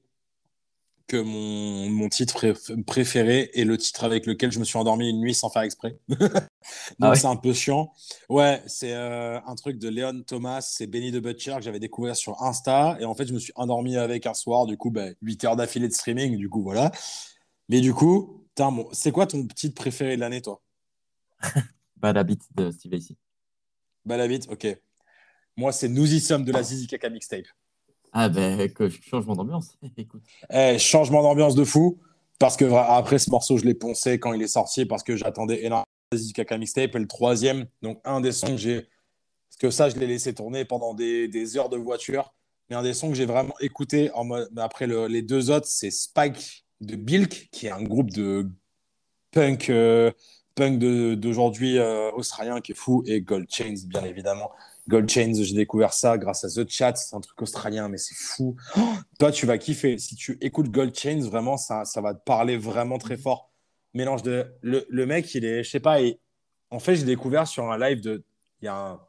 que mon, mon titre pré- préféré est le titre avec lequel je me suis endormi une nuit sans faire exprès. Donc Ah ouais c'est un peu chiant. Ouais, c'est euh, un truc de Léon Thomas, c'est Benny the Butcher que j'avais découvert sur Insta. Et en fait, je me suis endormi avec un soir, du coup, bah, 8 heures d'affilée de streaming, du coup, voilà. Mais du coup, bon, c'est quoi ton titre préféré de l'année, toi? Bad Habit de Steve Lacy. Bah, la vite, ok. Moi, c'est Nous y sommes de la Zizi Kaka mixtape. Ah, ben, changement d'ambiance. Eh, changement d'ambiance de fou. Parce que après ce morceau, je l'ai poncé quand il est sorti parce que j'attendais énormément Zizi Kaka mixtape. Et le troisième, donc un des sons que j'ai. Parce que ça, je l'ai laissé tourner pendant des, heures de voiture. Mais un des sons que j'ai vraiment écouté Après le- les deux autres, c'est Spike de Bilk, qui est un groupe de punk, euh, punk de- d'aujourd'hui euh, australien qui est fou. Et Gold Chains, bien évidemment. Gold Chains, j'ai découvert ça grâce à The Chat. C'est un truc australien, mais c'est fou. Oh, toi, tu vas kiffer. Si tu écoutes Gold Chains, vraiment, ça, ça va te parler vraiment très fort. Mélange de. Le, le mec, il est. Je sais pas. il- En fait, j'ai découvert sur un live de. Il y a un.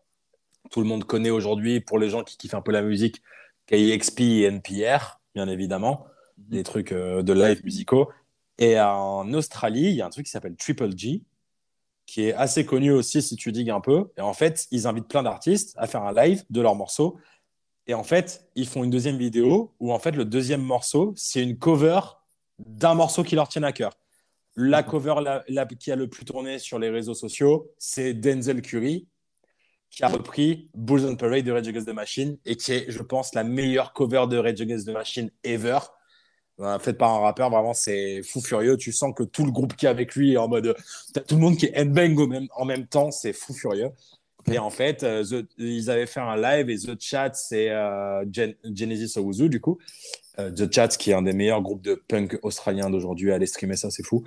Tout le monde connaît aujourd'hui, pour les gens qui kiffent un peu la musique, KXP et NPR, bien évidemment. Des trucs euh, de live musicaux. Et en Australie, il y a un truc qui s'appelle Triple G, qui est assez connu aussi si tu digues un peu. Et en fait, ils invitent plein d'artistes à faire un live de leurs morceaux. Et en fait, ils font une deuxième vidéo où en fait le deuxième morceau, c'est une cover d'un morceau qui leur tient à cœur. La cover la- la- qui a le plus tourné sur les réseaux sociaux, c'est Denzel Curry, qui a repris Bulls on Parade de Rage Against the Machine et qui est, je pense, la meilleure cover de Rage Against the Machine ever. Faite par un rappeur, vraiment, c'est fou furieux. Tu sens que tout le groupe qui est avec lui est en mode. T'as tout le monde qui est headbang même, en même temps, c'est fou furieux. Et en fait, euh, The- ils avaient fait un live et The Chat, c'est euh, Gen- Genesis Owuzu, du coup. Euh, The Chat, qui est un des meilleurs groupes de punk australiens d'aujourd'hui. Allez streamer ça, c'est fou.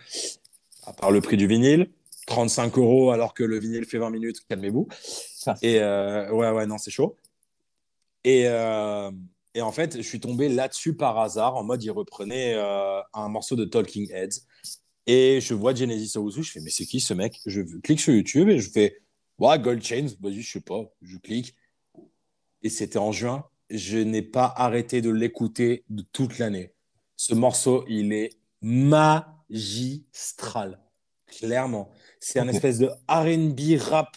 À part le prix du vinyle, 35 euros alors que le vinyle fait 20 minutes, calmez-vous. Et euh, ouais, ouais, non, c'est chaud. Et, et en fait, je suis tombé là-dessus par hasard, en mode, il reprenait euh, un morceau de Talking Heads. Et je vois Genesis Owusu, je fais, mais c'est qui ce mec? Je clique sur YouTube et je fais, ouais, Gold Chains, vas-y, je sais pas. Je clique. Et c'était en juin. Je n'ai pas arrêté de l'écouter de toute l'année. Ce morceau, il est magistral. Clairement. C'est un espèce de RB rap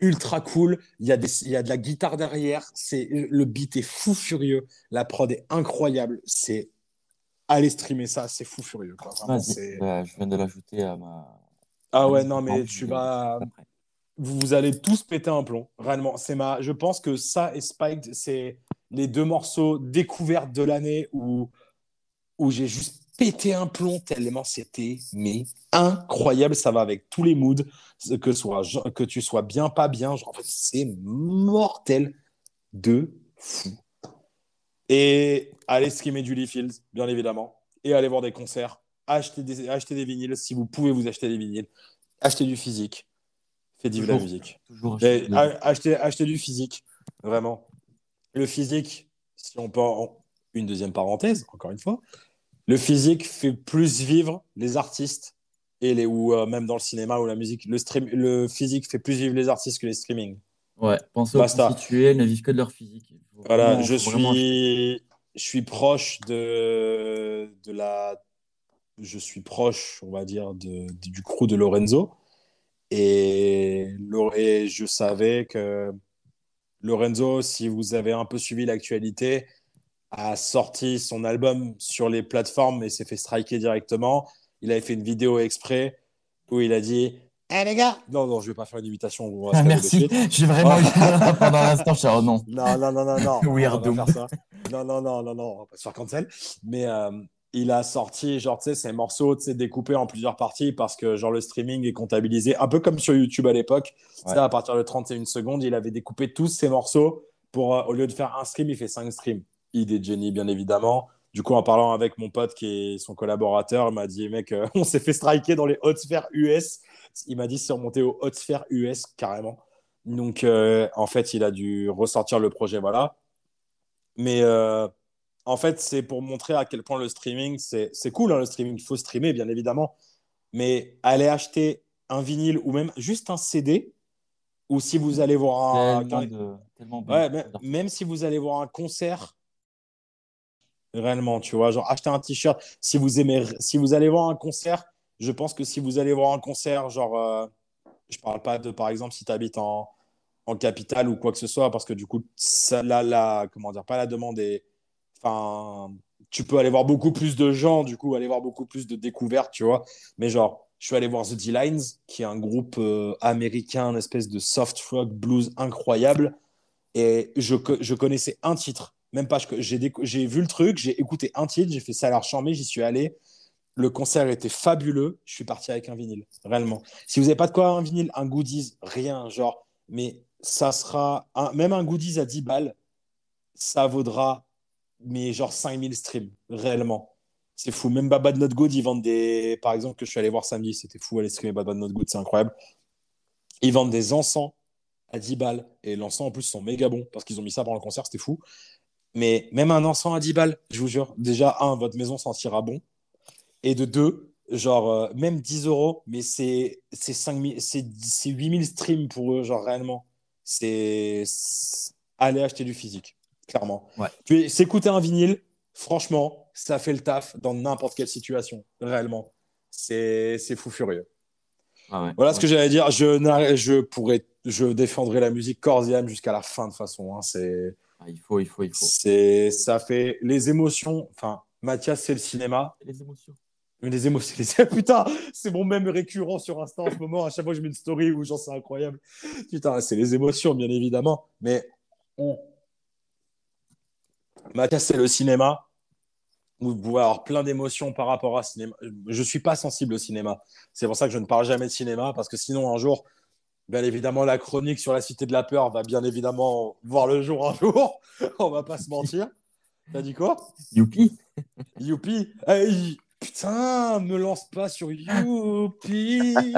ultra cool. Il y, a des, il y a de la guitare derrière. C'est, le beat est fou furieux. La prod est incroyable. C'est. Allez streamer ça, c'est fou furieux. Quoi. Vraiment, Vas-y. c'est- Bah, je viens de l'ajouter à ma. Ah ouais, non, ma mais tu vas. vous allez tous péter un plomb. Réellement. C'est ma... Je pense que ça et Spiked, c'est les deux morceaux découvertes de l'année où, où j'ai juste pété un plomb tellement c'était mais incroyable. Ça va avec tous les moods, que, soit, que tu sois bien, pas bien. Genre, en fait, c'est mortel de fou. Et allez streamer Julie Fields, bien évidemment. Et allez voir des concerts. Achetez des, achetez des vinyles si vous pouvez vous acheter des vinyles. Achetez du physique. Faites vivre la musique. Toujours Mais, acheter des- a- achetez, achetez du physique, vraiment. Le physique, si on peut en- une deuxième parenthèse, encore une fois, le physique fait plus vivre les artistes et les ou euh, même dans le cinéma ou la musique, le stream, le physique fait plus vivre les artistes que les streaming. Ouais, pensez aux prostituées, ne vivent que de leur physique. Voilà, vraiment- je vraiment suis, je suis proche de, de la je suis proche, on va dire, de, du crew de Lorenzo. Et, et je savais que Lorenzo, si vous avez un peu suivi l'actualité, a sorti son album sur les plateformes et s'est fait striker directement. Il avait fait une vidéo exprès où il a dit Eh les gars Non, non, je vais pas faire une imitation. Ah, merci. J'ai vraiment eu peur pendant l'instant. Je oh non. Non, non, non, non, non. Weirdo. Non, non, non, non, non, on va pas se faire cancel. Mais euh, il a sorti, genre, tu sais, ces morceaux, tu sais, découpés en plusieurs parties parce que, genre, le streaming est comptabilisé, un peu comme sur YouTube à l'époque. Ouais. À partir de 31 secondes, il avait découpé tous ces morceaux pour, euh, au lieu de faire un stream, il fait cinq streams. Idée de génie, bien évidemment. Du coup, en parlant avec mon pote qui est son collaborateur, il m'a dit, mec, euh, on s'est fait striker dans les hot sphères US. Il m'a dit, c'est remonté aux hot sphères US carrément. Donc, euh, en fait, il a dû ressortir le projet, voilà. Mais euh, en fait, c'est pour montrer à quel point le streaming, c'est cool, hein, le streaming, il faut streamer, bien évidemment. Mais aller acheter un vinyle ou même juste un CD, ou si vous allez voir un. Tellement de, tellement de- Ouais, même, même si vous allez voir un concert, réellement, tu vois, genre acheter un t-shirt, si vous aimez, si vous allez voir un concert, je pense que si vous allez voir un concert, genre, euh, je parle pas de, par exemple, si tu habites en, en capitale ou quoi que ce soit, parce que du coup, ça, la, la, comment dire, pas la demande est, enfin, tu peux aller voir beaucoup plus de gens, du coup, aller voir beaucoup plus de découvertes, tu vois, mais genre, je suis allé voir The D-Lines, qui est un groupe euh, américain, une espèce de soft rock blues incroyable. Et je, je connaissais un titre, même pas. J'ai vu le truc, j'ai écouté un titre, j'ai fait ça à l'air j'y suis allé. Le concert était fabuleux. Je suis parti avec un vinyle, réellement. Si vous n'avez pas de quoi un vinyle, un goodies, rien, genre. Mais ça sera. même un goodies à 10 balles, ça vaudra, mais genre 5000 streams, réellement. C'est fou. Même Bad Not Good, ils vendent des. Par exemple, que je suis allé voir samedi, c'était fou, aller streamer Bad Not Good, c'est incroyable. Ils vendent des encens à 10 balles. Et l'encens, en plus, sont méga bons parce qu'ils ont mis ça pendant le concert, c'était fou. Mais même un encens à 10 balles, je vous jure, déjà, un, votre maison sentira bon. Et de deux, genre, euh, même 10 euros, mais c'est c'est 5000 c'est c'est 8000 streams pour eux, genre, réellement. C'est aller acheter du physique, clairement. Ouais. Tu es- S'écouter un vinyle, franchement, ça fait le taf dans n'importe quelle situation, réellement. C'est fou furieux. Ah ouais. Voilà ce que j'allais dire. Je, je pourrais, je défendrai la musique corps et âme jusqu'à la fin de façon. hein. C'est, Ah, il faut, il faut, il faut. c'est, ça fait les émotions. Enfin, Mathias, c'est le cinéma. Les émotions. Mais les émotions, les... putain, c'est mon même récurrent sur Insta en ce moment. À chaque fois, je mets une story où j'en c'est incroyable. Putain, c'est les émotions, bien évidemment. Mais on... Mathias, c'est le cinéma. Vous pouvez avoir plein d'émotions par rapport à cinéma. Je suis pas sensible au cinéma. C'est pour ça que je ne parle jamais de cinéma parce que sinon, un jour, bien évidemment, la chronique sur la Cité de la Peur va bien évidemment voir le jour un jour. On va pas se mentir. T'as dit quoi? Youpi. Youpi Hey, Putain, me lance pas sur Youpi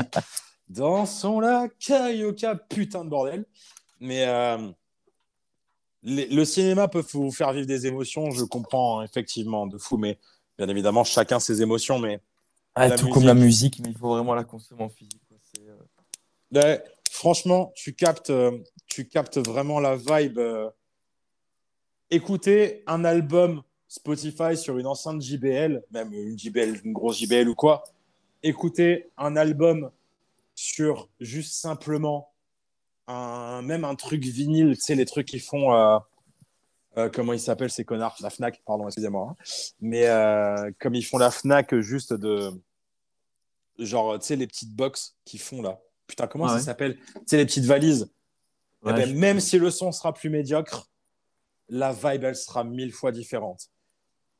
Dansons la carioca, putain de bordel. Mais euh, les- le cinéma peut vous faire vivre des émotions, je comprends hein, effectivement, de fou, mais bien évidemment, chacun ses émotions, mais Ah, tout musique. comme la musique, mais il faut vraiment la consommer en physique. euh, Ouais, franchement, tu captes, euh, tu captes vraiment la vibe. euh. Écouter un album Spotify sur une enceinte JBL, même une JBL, une grosse JBL ou quoi. Écouter un album sur juste simplement un, même un truc vinyle, tu sais, les trucs qui font. euh, comment ils s'appellent ces connards? La Fnac, pardon, excusez-moi. hein. Mais comme ils font la Fnac juste de. Genre, tu sais, les petites box qu'ils font là. Putain, comment Ah ça s'appelle? Tu sais, les petites valises. Eh ben, je- même si le son sera plus médiocre, la vibe, elle sera mille fois différente.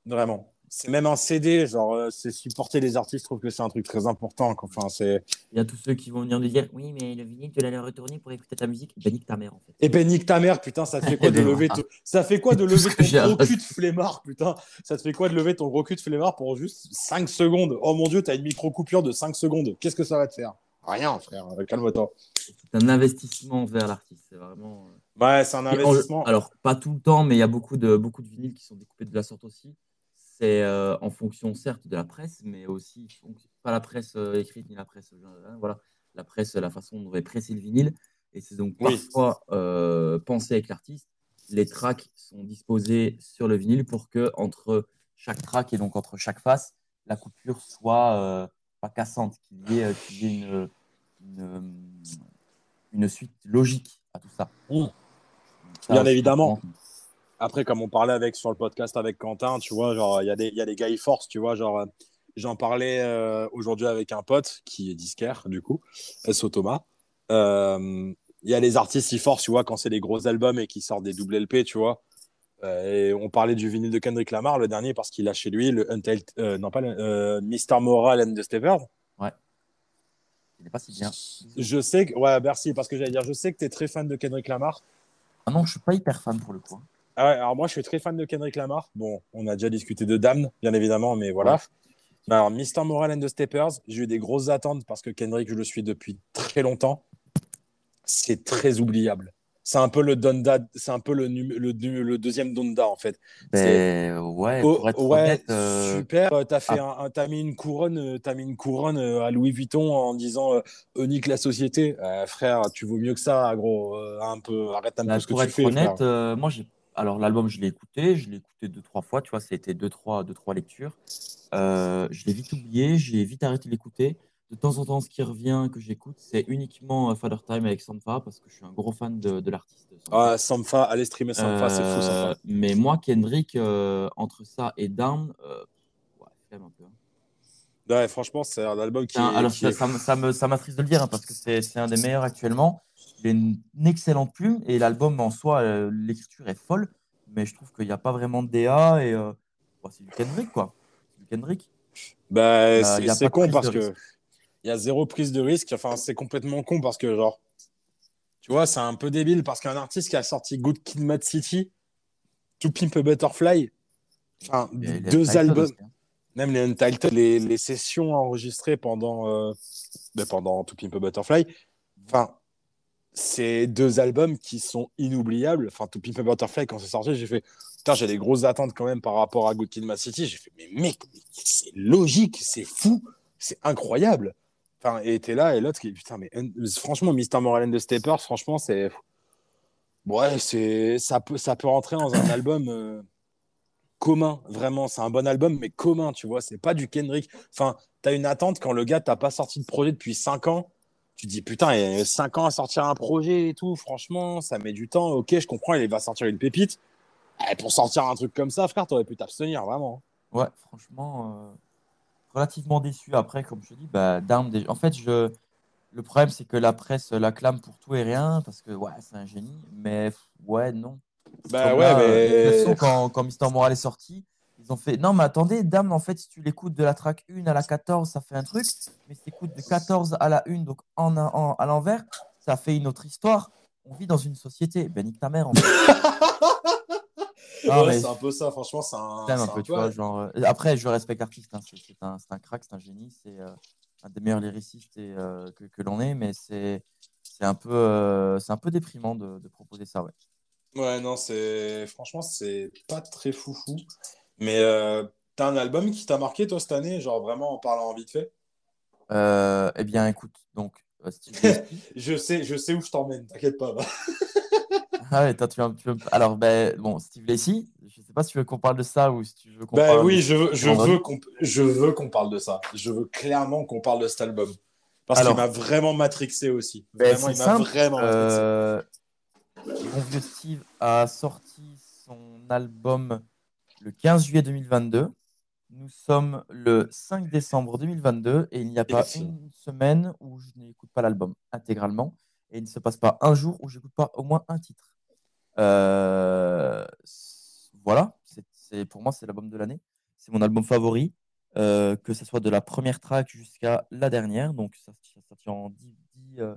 Vraiment. C'est même un CD, genre, euh, c'est supporter les artistes, je trouve que c'est un truc très important. quoi. Enfin, c'est... Il y a tous ceux qui vont venir nous dire Oui, mais le vinyle, tu l'as le retourner pour écouter ta musique. Ben, nique ta mère, en fait. Et ben, nique ta mère, putain, ça te fait quoi de lever ton... Ça fait quoi de lever ton gros cul de flemmard, putain? Ça te fait quoi de lever ton gros cul de flemmard pour juste 5 secondes? Oh mon dieu, t'as une micro-coupure de 5 secondes. Qu'est-ce que ça va te faire? Rien, frère, calme-toi. C'est un investissement vers l'artiste. C'est vraiment. euh, Ouais, c'est un en- investissement. alors, pas tout le temps, mais il y a beaucoup de, beaucoup de vinyles qui sont découpés de la sorte aussi. C'est euh, en fonction, certes, de la presse, mais aussi, donc, pas la presse euh, écrite ni la presse. euh, hein, voilà, la presse, la façon dont on va presser le vinyle. Et c'est donc Oui. parfois euh, pensé avec l'artiste. Les tracks sont disposés sur le vinyle pour que entre chaque track et donc entre chaque face, la coupure soit euh, pas cassante, qu'il y ait, euh, qu'il y ait une, une, une suite logique à tout ça. Ça, Bien évidemment. Après, comme on parlait avec sur le podcast avec Quentin, tu vois, genre, il y a des, il y a des gars force, tu vois, genre, euh, j'en parlais euh, aujourd'hui avec un pote qui est disquaire, du coup, SO Thomas. Euh, Il y a les artistes qui forcent, tu vois, quand c'est des gros albums et qui sortent des double LP, tu vois. Euh, et on parlait du vinyle de Kendrick Lamar, le dernier, parce qu'il a chez lui le Untitled, euh, non pas le, euh, Mr. Moral and the Steppers. Il n'est pas si bien. Je sais que, ouais, merci, parce que j'allais dire, je sais que tu es très fan de Kendrick Lamar. Ah non, je suis pas hyper fan pour le coup. Ah ouais, alors moi, je suis très fan de Kendrick Lamar. Bon, on a déjà discuté de Damn, bien évidemment, mais voilà. Ouais. Alors, Mr. Moral and the Steppers, j'ai eu des grosses attentes parce que Kendrick, je le suis depuis très longtemps. C'est très oubliable. C'est un peu le Donda, c'est un peu le, num- le, le deuxième Donda, en fait. Ben, ouais, pour être ouais, honnête, euh, super. Euh, T'as fait un- t'as mis une couronne, euh, t'as mis une couronne euh, à Louis Vuitton en disant euh, unique la société. Euh, frère, tu vaux mieux que ça, gros. Un peu, arrête un Là, peu ce que pour tu être fais, frère. honnête, euh, moi, j'ai. Alors, l'album, je l'ai écouté. Je l'ai écouté deux, trois fois. Tu vois, c'était deux, trois, deux, trois lectures. Je l'ai vite oublié. J'ai vite arrêté de l'écouter. De temps en temps, ce qui revient que j'écoute, c'est uniquement euh, Father Time avec Sampha parce que je suis un gros fan de, de l'artiste. Ah, Sampha, allez streamer Sampha, c'est fou, Euh, Sampha. mais moi, Kendrick, euh, entre ça et Down, euh, ouais, flemme un peu. hein. Ouais, franchement, c'est un album qui est. alors, qui ça, est- ça ça me- ça m'attriste de le dire hein, parce que c'est c'est un des meilleurs actuellement. Il a une, une excellente plume et l'album en soi, euh, l'écriture est folle, mais je trouve qu'il n'y a pas vraiment de DA et euh, bon, c'est du Kendrick quoi. C'est du Kendrick. Bah, Euh, c'est con parce que risque. Il y a zéro prise de risque. Enfin, c'est complètement con parce que, genre, tu vois, c'est un peu débile parce qu'un artiste qui a sorti Good Kid, Mad City, To Pimp a Butterfly, enfin, deux albums, aussi, hein. même les Untitled, les, les sessions enregistrées pendant, euh, ben, pendant To Pimp a Butterfly, enfin, c'est deux albums qui sont inoubliables. Enfin, To Pimp a Butterfly, quand c'est sorti, j'ai fait, putain, j'ai des grosses attentes quand même par rapport à Good Kid, Mad City. J'ai fait, mais mec, c'est logique, c'est fou, c'est incroyable. Et t'es là, et l'autre qui, putain, mais franchement, Mr. Moral and the Steppers, franchement, c'est. Ouais, c'est ça peut, ça peut rentrer dans un album euh, commun, vraiment. C'est un bon album, mais commun, tu vois. C'est pas du Kendrick. Enfin, t'as une attente quand le gars t'a pas sorti de projet depuis 5 ans. Tu dis, putain, il y a 5 ans à sortir un projet et tout. Franchement, ça met du temps. Ok, je comprends, il va sortir une pépite. Eh, pour sortir un truc comme ça, frère, t'aurais pu t'abstenir, vraiment. Ouais, franchement, euh, relativement déçu. Après, comme je te dis, bah, Down, en fait, je... le problème, c'est que la presse l'acclame pour tout et rien, parce que ouais, c'est un génie, mais ouais, non. Bah ouais, là, euh, mais- de toute façon, quand, quand Mister Moral est sorti, ils ont fait Non, mais attendez, Dame, en fait, si tu l'écoutes de la track 1 à la 14, ça fait un truc, mais si tu écoutes de 14 à la 1, donc en, en- à l'envers, ça fait une autre histoire. On vit dans une société. Ben, nique ta mère, en fait. Ah, Ouais, mais- c'est un peu ça, franchement, c'est un. Tu vois, genre, Après, je respecte l'artiste, hein, c'est un, crack, c'est un génie, c'est euh, un des meilleurs lyricistes et, euh, que, que l'on ait, mais c'est c'est un, peu, euh, un peu déprimant de, de proposer ça, ouais. Ouais, non, c'est. Franchement, c'est pas très foufou. Mais t'as un album qui t'a marqué, toi, cette année, genre vraiment en parlant vite fait? Eh bien, écoute, donc, Steve. Je sais, je sais où je t'emmène, t'inquiète pas. Ah ouais, toi, tu veux- tu veux- Alors, ben, bon, Steve Lacy, je sais pas si tu veux qu'on parle de ça ou si tu veux qu'on Bah parle oui, de- je veux, je veux qu'on je veux qu'on parle de ça. Je veux clairement qu'on parle de cet album. Parce Alors- qu'il m'a vraiment matrixé aussi. Ben, Vraiment, il m'a vraiment matrixé. euh, Mon vieux Steve a sorti son album le 15 juillet 2022. Nous sommes le 5 décembre 2022 et il n'y a pas une semaine où je n'écoute pas l'album intégralement et il ne se passe pas un jour où je n'écoute pas au moins un titre. Euh, voilà, c'est, pour moi c'est l'album de l'année. C'est mon album favori, euh, que ce soit de la première track jusqu'à la dernière. Donc ça, ça tient en 10, 10, euh,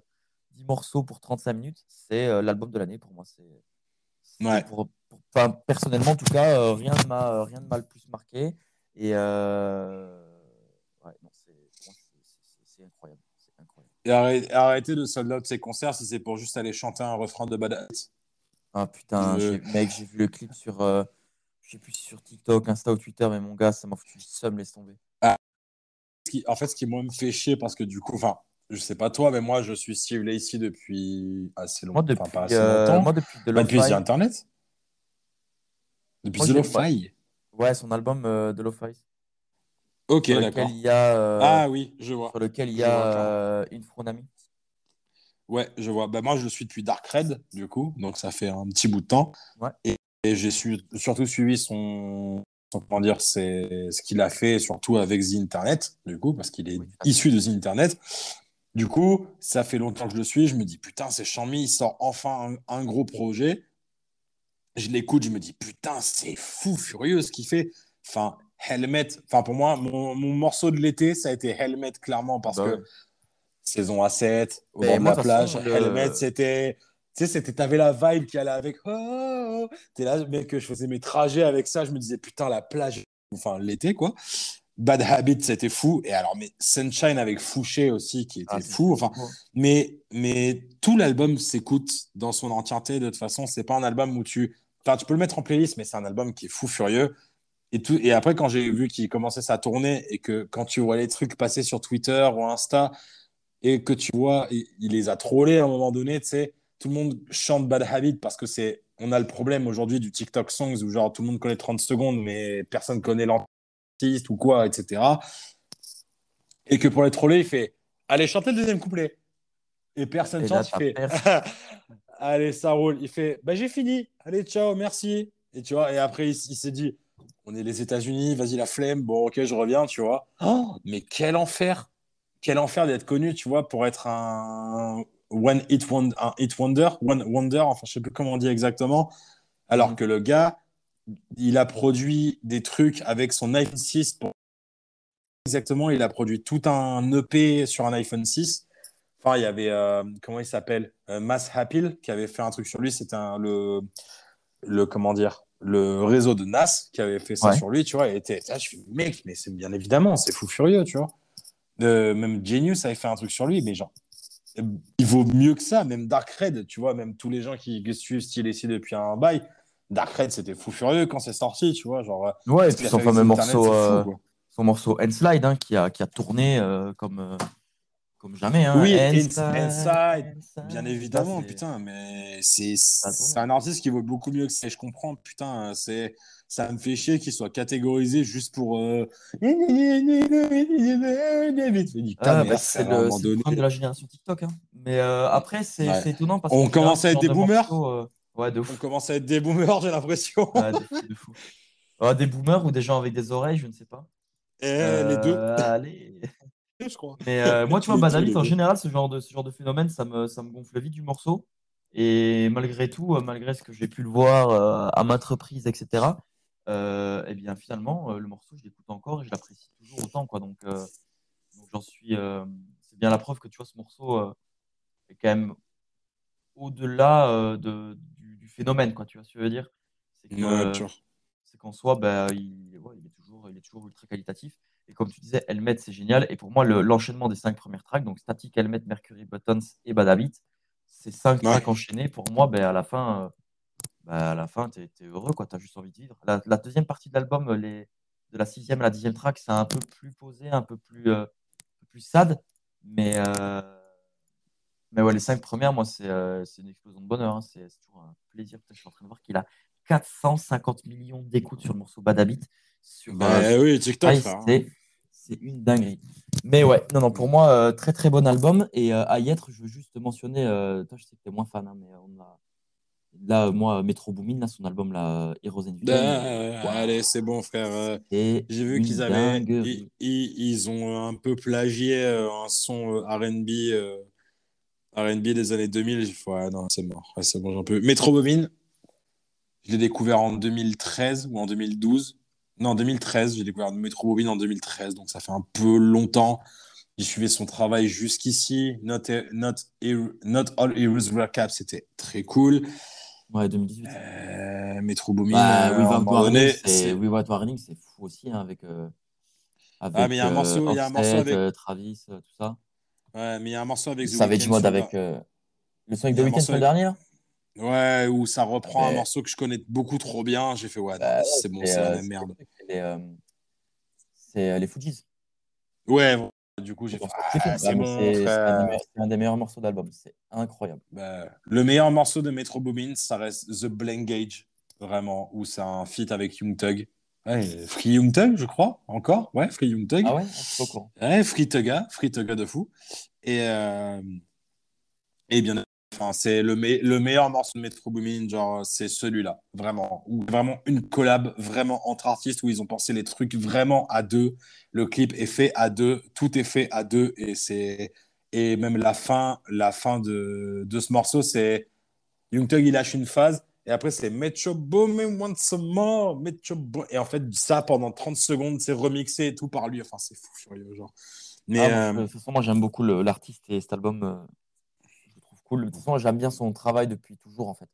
10 morceaux pour 35 minutes. C'est l'album de l'année pour moi. C'est, c'est Ouais. pour- pour- enfin, personnellement, en tout cas, euh, rien ne m'a rien ne m'a le plus marqué. Et euh, ouais, c'est, incroyable. Et arrêtez, arrêtez de sold out ses concerts si c'est pour juste aller chanter un refrain de Badass. Ah putain, mec, j'ai vu le clip sur, euh, je sais plus si sur TikTok, Insta ou Twitter, mais mon gars, ça m'a foutu le seum, laisse tomber. Ce qui- en fait, ce qui moi me fait chier parce que du coup, enfin, je sais pas toi, mais moi, je suis Steve Lacey depuis assez longtemps. Moi, depuis, enfin, pas assez euh, longtemps. moi, depuis Bah, depuis The Internet Depuis Moi, The Lo-Fi ouais, son album euh, de Lo-Fi. Ok, sur d'accord. lequel il y a, euh, Ah oui, je vois. sur lequel il y Je vois, a clairement. Ouais, je vois. Bah, moi, je le suis depuis Dark Red, du coup, donc ça fait un petit bout de temps. Ouais. Et, et j'ai su- surtout suivi son, son- comment dire, c'est ce qu'il a fait, surtout avec The Internet, du coup, parce qu'il est Oui, issu de The Internet. Du coup, ça fait longtemps que je le suis. Je me dis, putain, c'est Xiaomi, il sort enfin un, un gros projet. Je l'écoute, je me dis, putain, c'est fou, furieux ce qu'il fait. Enfin, Helmet, enfin, pour moi, mon, mon morceau de l'été, ça a été Helmet, clairement, parce Bah que ouais. Saison A7, au Mais bord de moi, la plage, le- Helmet, c'était. Tu sais, c'était, t'avais la vibe qui allait avec. Oh. T'es là, mec, je faisais mes trajets avec ça. Je me disais, putain, la plage, enfin, l'été, quoi. Bad Habit, c'était fou. Et alors, mais Sunshine avec Fouché aussi, qui était Ah, fou. Enfin, fou. mais, mais tout l'album s'écoute dans son entièreté. De toute façon, c'est pas un album où tu. Enfin, tu peux le mettre en playlist, mais c'est un album qui est fou furieux. Et, tout... et après, quand j'ai vu qu'il commençait sa tournée et que quand tu vois les trucs passer sur Twitter ou Insta et que tu vois, il, il les a trollés à un moment donné, tu sais, tout le monde chante Bad Habit parce que c'est. On a le problème aujourd'hui du TikTok Songs où genre tout le monde connaît 30 secondes, mais personne connaît l'artiste ou quoi, etc. Et que pour les troller, il fait Allez, chantez le deuxième couplet. Et personne là, chante, il fait. Allez, ça roule. Il fait Bah, j'ai fini. Allez, ciao, merci. Et tu vois, et après, il, il s'est dit On est les États-Unis, vas-y, la flemme. Bon, ok, je reviens, tu vois. Oh, mais quel enfer Quel enfer d'être connu, tu vois, pour être un One Hit Wonder, un hit wonder, one wonder, enfin, je sais plus comment on dit exactement. Alors Mhm. que le gars, il a produit des trucs avec son iPhone 6 pour exactement, il a produit tout un EP sur un iPhone 6. Enfin, il y avait, euh, comment il s'appelle Euh, Mass Happil qui avait fait un truc sur lui. C'était le, le, comment dire, le réseau de NAS qui avait fait ça Ouais. sur lui, tu vois. Et était, là, je suis, mec, mais c'est bien évidemment, c'est fou furieux, tu vois. Euh, même Genius avait fait un truc sur lui, mais genre, il vaut mieux que ça. Même Dark Red, tu vois, même tous les gens qui suivent Style ici depuis un bail, Dark Red, c'était fou furieux quand c'est sorti, tu vois. Genre, euh, Ouais, et puis son fameux morceau, fou, euh, son morceau Slide hein, qui, a, qui a tourné euh, comme, euh, comme jamais. Hein. Oui, Inside, Inside, Inside. Bien évidemment, putain, mais c'est un artiste qui vaut beaucoup mieux que ça. Je comprends, putain, c'est ça me fait chier qu'il soit catégorisé juste pour. euh, Ah, bah, c'est le, le problème de la génération TikTok. Hein. Mais euh, après, c'est Ouais. étonnant parce On que commence à être des boomers morceaux, euh, Ouais, de On commence à être des boomers, j'ai l'impression. Ouais, de de fou. Des boomers ou des gens avec des oreilles, je ne sais pas. Et les deux, Euh, allez. je crois. Mais euh, moi, tu vois, les en général, ce genre de, ce genre de phénomène, ça me, ça me gonfle vite du morceau. Et malgré tout, euh, malgré ce que j'ai pu le voir euh, à maintes reprises, etc., euh, eh bien, finalement, euh, le morceau, je l'écoute encore et je l'apprécie toujours autant. Quoi. Donc, euh, donc j'en suis. euh, c'est bien la preuve que tu vois, ce morceau euh, est quand même au-delà euh, de, du, du phénomène, quoi. Tu vois ce que je veux dire? Ouais, c'est qu'en soi, bah, il, ouais, il est toujours, il est toujours ultra qualitatif. Et comme tu disais, Helmet, c'est génial. Et pour moi, le- l'enchaînement des cinq premières tracks, donc Static, Helmet, Mercury, Buttons et Bad Habit, ces cinq Ouais. tracks enchaînés, pour moi, ben, à la fin, euh, ben, à la fin, t'es, t'es heureux, quoi. T'as juste envie de vivre. La, la deuxième partie de l'album, les, de la sixième à la dixième track, c'est un peu plus posé, un peu plus, euh, plus sad. Mais, euh, mais ouais, les cinq premières, moi, c'est euh, une explosion de bonheur. hein. C'est toujours un plaisir. Je suis en train de voir qu'il a 450 millions d'écoutes sur le morceau Bad Habit. Sur, euh, Bah sur oui, TikTok, frère. hein. c'est c'est une dinguerie. Mais ouais, non, non, pour moi, euh, très très bon album. Et euh, à y être, je veux juste mentionner, euh, toi, je sais que tu es moins fan, hein, mais on a. Là, euh, moi, Metro Boomin, là, son album, là, Heroes and Euh, Waouh. Allez, c'est bon, frère. euh, J'ai vu qu'ils avaient, ils, ils- ils ont un peu plagié euh, un son euh, R&B, euh, R&B des années 2000. J'ai fait, ouais, non, c'est mort. Ouais, c'est bon, j'en peux. Metro Boomin, je l'ai découvert en 2013 ou en 2012. Non, 2013. J'ai découvert Metro Boomin en 2013, donc ça fait un peu longtemps. J'ai suivi son travail jusqu'ici. Not, not, not All Heroes Were Cap, c'était très cool. Ouais, 2018. Euh, Metro Boomin, Bah, euh, Without moment Warning, c'est fou aussi, hein, avec. euh, avec Ah, mais il y a un euh, morceau- il y a un morceau Offset, avec- euh, Travis, euh, tout ça. Ouais, mais il y a un morceau avec The Savage Weeknd Mode avec euh, le son avec Il y a Ouais, où ça reprend un morceau que je connais beaucoup trop bien. J'ai fait, ouais, Bah, c'est bon, c'est, la euh, même merde. c'est les, euh, euh, les Fujis. Ouais, du coup, j'ai fait, ah, c'est bon, un, des meilleurs- morceaux d'album. C'est incroyable. Bah, le meilleur morceau de Metro Boomin, ça reste The Blank Gauge, vraiment, où c'est un feat avec Young Thug. Ouais, Free Young Thug, je crois, encore. Ouais, Free Young Thug. Ah ouais. Ouais, Free Thugga, Free Thugga de fou. Et, et bien, enfin, c'est le, me- le meilleur morceau de Metro Boomin, genre, c'est celui-là, vraiment. Ou vraiment une collab, vraiment entre artistes où ils ont pensé les trucs vraiment à deux. Le clip est fait à deux, tout est fait à deux. Et c'est. Et même la fin, la fin de, de ce morceau, c'est Young Thug, il lâche une phase. Et après, c'est Metro Boomin once more, Metro Boomin. Et en fait, ça, pendant 30 secondes, c'est remixé et tout par lui. Enfin, c'est fou furieux, genre. Mais Ah, euh, de toute façon, moi j'aime beaucoup l'artiste et cet album, euh, je le trouve cool. De toute façon, j'aime bien son travail depuis toujours en fait.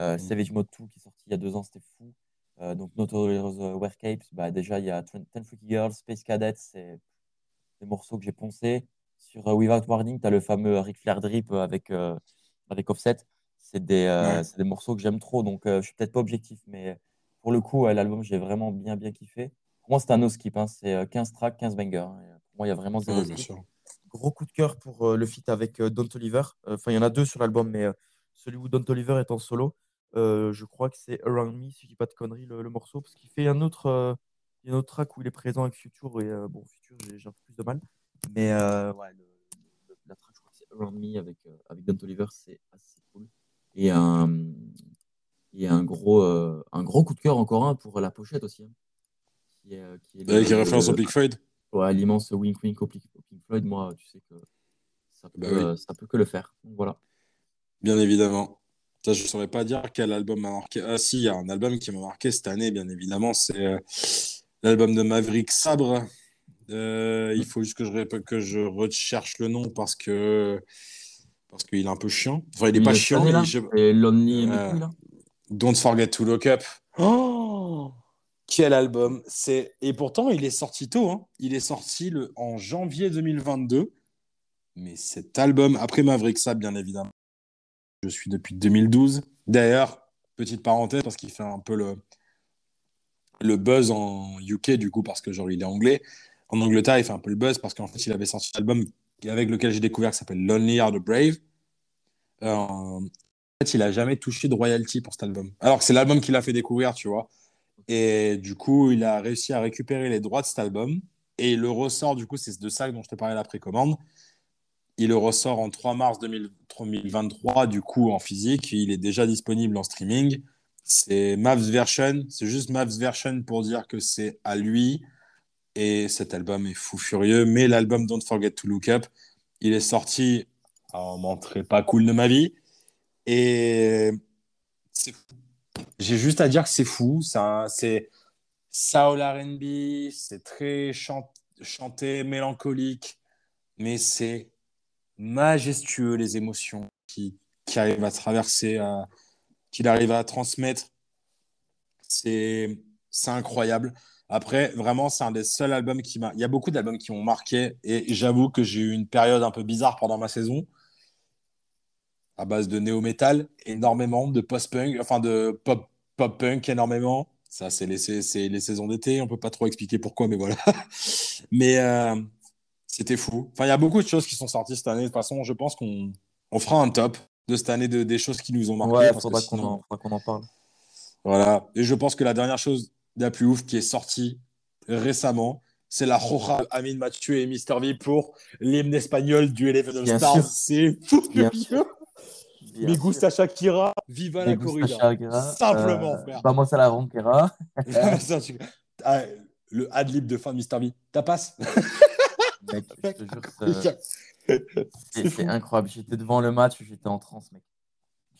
Euh, Mm. Savage Mode 2 qui est sorti il y a deux ans, c'était fou. Euh, donc Notorious euh, Wear Capes, bah, déjà il y a Ten Freaky Girls, Space Cadets, c'est des morceaux que j'ai poncés. Sur euh, Without Warning, tu as le fameux Ric Flair Drip avec, euh, avec Offset. C'est des, Ouais. c'est des morceaux que j'aime trop, donc je suis peut-être pas objectif, mais pour le coup, l'album, j'ai vraiment bien bien kiffé. Pour moi, c'est un no skip, hein. c'est euh, 15 tracks, 15 bangers. hein. Pour moi, il y a vraiment zéro ouais, skip. Gros coup de cœur pour euh, le feat avec euh, Don Toliver. Enfin, il y en a deux sur l'album, mais euh, celui où Don Toliver est en solo, je crois que c'est Around Me, si je dis pas de conneries, le, le morceau, parce qu'il fait un autre, il y a un autre track où il est présent avec Future, et bon, Future, j'ai un peu plus de mal. Mais ouais, le- le- la track, je crois que c'est Around Me avec, avec Don Toliver, c'est assez cool. Et un, et un, gros, un gros coup de cœur encore un pour la pochette aussi. hein, qui est, qui est le- Avec référence au Big Floyd. Ouais, l'immense wink wink au Floyd, moi, tu sais que ça peut, Bah oui. euh, ça peut que le faire. Voilà. Bien évidemment. Ça, je ne saurais pas dire quel album m'a marqué. Ah, si, il y a un album qui m'a marqué cette année, bien évidemment. C'est euh, l'album de Maverick Sabre. Euh, il faut juste que je, que je recherche le nom parce que parce qu'il est un peu chiant. Enfin, il n'est pas Le chiant. Il- je- et Lonely Euh. Don't Forget to Look Up. Oh Quel album C'est Et pourtant, il est sorti tôt. hein. Il est sorti en janvier 2022. Mais cet album, après Maverick Sabre, bien évidemment, je suis depuis 2012. D'ailleurs, petite parenthèse, parce qu'il fait un peu le, buzz en UK, du coup, parce que genre, il est anglais. En Angleterre, il fait un peu le buzz parce qu'en fait, il avait sorti un album avec lequel j'ai découvert qui s'appelle Lonely Are the Brave. Euh, en fait, il a jamais touché de royalty pour cet album. Alors que c'est l'album qu'il a fait découvrir, tu vois. Et du coup, il a réussi à récupérer les droits de cet album. Et il le ressort, du coup, c'est de ça dont je te parlais la précommande. Il le ressort en 3 mars 2000 2023, du coup, en physique. Il est déjà disponible en streaming. C'est Mavs Version. C'est juste Mavs Version pour dire que c'est à lui. Et cet album est fou furieux. Mais l'album Don't Forget to Look Up, il est sorti à un pas cool de ma vie. Et c'est fou. J'ai juste à dire que c'est fou. C'est Soul RB, c'est très chan- chanté, mélancolique, mais c'est majestueux les émotions qui, qui arrivent à traverser, à- qu'il arrive à transmettre. C'est incroyable. Après, vraiment, c'est un des seuls albums qui m'a. Il y a beaucoup d'albums qui m'ont marqué et j'avoue que j'ai eu une période un peu bizarre pendant ma saison à base de néo-metal, énormément, de post-punk, enfin de pop- pop-punk énormément. Ça, c'est les, c'est les saisons d'été, on peut pas trop expliquer pourquoi, mais voilà. mais euh, c'était fou. Enfin, il y a beaucoup de choses qui sont sorties cette année. De toute façon, je pense qu'on on fera un top de cette année de, des choses qui nous ont marqué. Ouais, faudra qu'on sinon- en, qu'on en parle. voilà. Et je pense que la dernière chose la plus ouf qui est sortie récemment, c'est la Roja Amin Mathieu et Mister V pour l'hymne espagnol du Eleven Bien Stars. C'est fou Bien furieux. Bien gusta Shakira, viva la corrida. Shakira, Simplement, euh, frère. Vamos a la ronquera. Ah, le ad-lib de fin de Mister V. Ta passe Mec, je te jure, c'est- incroyable. J'étais devant le match, j'étais en transe, mec.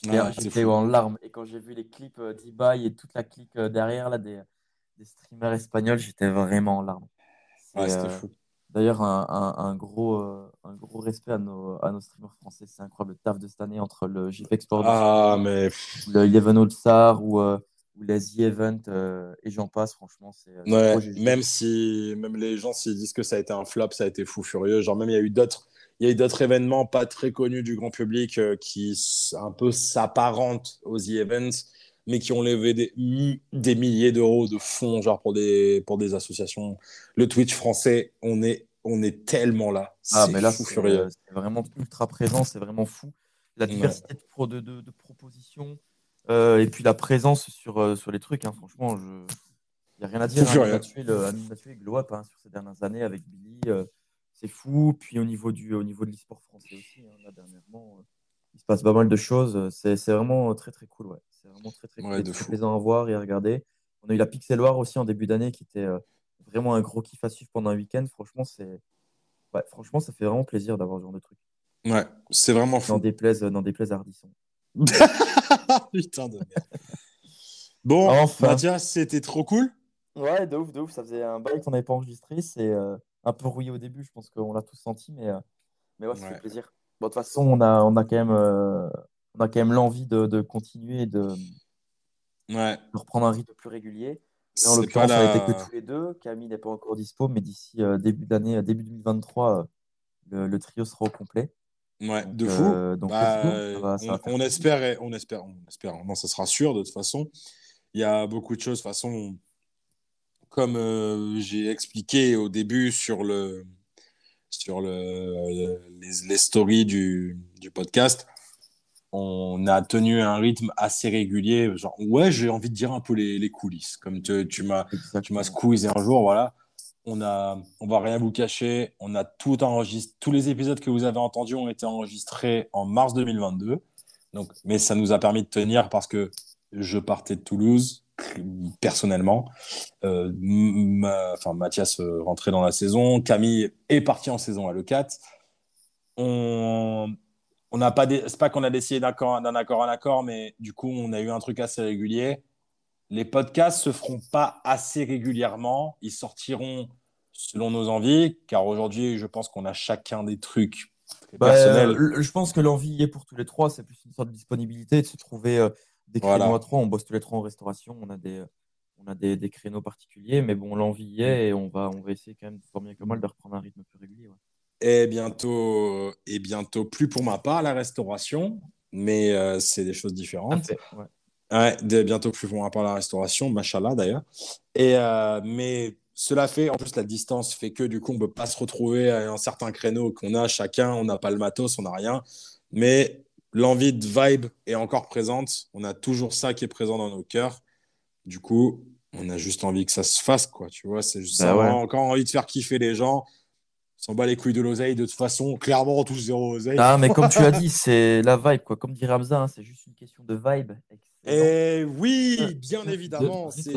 J'étais Ah, en larmes. Et quand j'ai vu les clips euh, d'Ibai et toute la clique euh, derrière là, des, des streamers espagnols, j'étais vraiment en larmes. C'est, Ouais, c'était euh, fou. D'ailleurs, un, un- un gros, euh, un gros respect à nos, à nos streamers français. C'est incroyable le taf de cette année entre le JP Sport, Ah, mais le Eleven All Star ou, euh, ou les The Event euh, et j'en passe. Franchement, c'est Ouais, même si même les gens s'ils disent que ça a été un flop, ça a été fou furieux. Genre même il y a eu d'autres il y a eu d'autres événements pas très connus du grand public euh, qui un peu s'apparentent aux The Events, mais qui ont levé des, mi- des milliers d'euros de fonds genre pour des pour des associations. Le Twitch français, on est on est tellement là. Ah, C'est mais là, fou furieux. euh, c'est vraiment ultra présent, c'est vraiment fou. La diversité de, pro- de, de- de propositions euh, et puis la présence sur, euh, sur les trucs, hein, franchement, je... Il n'y a rien à dire. Hein, tué le, tué glow up hein, sur ces dernières années avec Billy. euh, c'est fou. Puis au niveau, du, au niveau de l'e-sport français aussi, hein, là, dernièrement, il se passe pas mal de choses. C'est c'est vraiment très, très cool. Ouais. C'est vraiment très, très cool. Ouais, et de très plaisant à voir et à regarder. On a eu la Pixel War aussi en début d'année qui était euh, vraiment un gros kiff à suivre pendant un week-end. Franchement, c'est. Ouais, franchement, ça fait vraiment plaisir d'avoir ce genre de truc. Ouais, c'est vraiment N'en fou. déplaise, n'en déplaise à Ardisson. Putain de merde. Bon, Enfin. Mathias, c'était trop cool. Ouais, de ouf, de ouf. Ça faisait un bail qu'on n'avait pas enregistré. C'est euh, un peu rouillé au début, je pense qu'on l'a tous senti, mais, euh, mais ouais, ça Ouais. fait plaisir. Bon, de toute façon, on a, on a quand même, euh, on a quand même l'envie de, de continuer et de, Ouais, de reprendre un rythme plus régulier. Là, en l'occurrence, ça n'a été la... que tous les deux. Camille n'est pas encore dispo, mais d'ici euh, début d'année, euh, début 2023, euh, le, le trio sera au complet. Ouais, Donc, de fou. euh, donc, Bah. Ça va- ça on, espère, et- on espère, on espère. Non, ça sera sûr de toute façon. Il y a beaucoup de choses. De toute façon, comme euh, j'ai expliqué au début sur le sur le, le- les, les stories du, du podcast, on a tenu un rythme assez régulier. Genre, ouais, j'ai envie de dire un peu les, les coulisses. Comme tu, tu m'as tu Exactement. m'as squeezé un jour, voilà. On a, on va rien vous cacher. On a tout enregistré. Tous les épisodes que vous avez entendus ont été enregistrés en mars 2022. Donc, mais ça nous a permis de tenir parce que je partais de Toulouse personnellement. Euh, ma- enfin, Mathias euh, rentrait dans la saison. Camille est parti en saison à l'E4. On, on n'a pas, dé- c'est pas qu'on a décidé d'un accord, d'un accord en accord, mais du coup, on a eu un truc assez régulier. Les podcasts se feront pas assez régulièrement. Ils sortiront selon nos envies, car aujourd'hui, je pense qu'on a chacun des trucs Bah, personnels. euh, je pense que l'envie est pour tous les trois. C'est plus une sorte de disponibilité, de se trouver euh, des créneaux Voilà. à trois. On bosse tous les trois en restauration. On a des, on a des, des créneaux particuliers. Mais bon, l'envie y est et on va, on va essayer quand même, tant bien que mal, de reprendre un rythme plus régulier. ouais. Et bientôt, et bientôt, plus pour ma part, la restauration, mais euh, c'est des choses différentes. Parfait, ouais. Ouais, de- bientôt plus pour ma part, la restauration, machallah d'ailleurs. Et euh, mais cela fait, en plus, la distance fait que du coup, on ne peut pas se retrouver à un certain créneau qu'on a chacun. On n'a pas le matos, on n'a rien. Mais l'envie de vibe est encore présente. On a toujours ça qui est présent dans nos cœurs. Du coup, on a juste envie que ça se fasse, quoi. Tu vois, c'est juste Bah ça. ouais. Encore envie de faire kiffer les gens. S'en bat les couilles de l'oseille. De toute façon, clairement, on touche zéro oseille. Ah, mais comme tu as dit, c'est la vibe, quoi. Comme dirait Hamza, hein, c'est juste une question de vibe. Et oui, Euh, bien de- évidemment, de c'est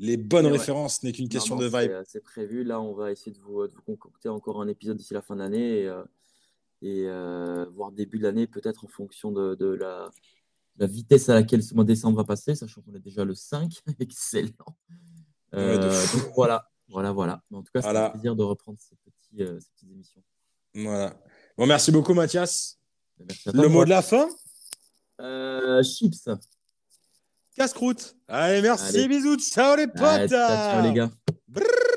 les bonnes Mais ouais. références n'est qu'une question Non, de vibe. c'est- euh, C'est prévu. Là, on va essayer de vous, de vous concocter encore un épisode d'ici la fin d'année et, euh, et euh, voir début de l'année, peut-être en fonction de, de la, la vitesse à laquelle ce mois de décembre va passer, sachant qu'on est déjà le 5. Excellent. Euh, donc voilà, voilà, voilà. Mais en tout cas, c'est Voilà. un plaisir de reprendre ces, petits, euh, ces petites émissions. Voilà. Bon, merci beaucoup, Mathias. Merci toi. Le mot de la fin? Euh, chips. Casse-croûte. Allez, merci, Allez. bisous, ciao les potes. Allez, ciao, ciao, les gars. Brrr.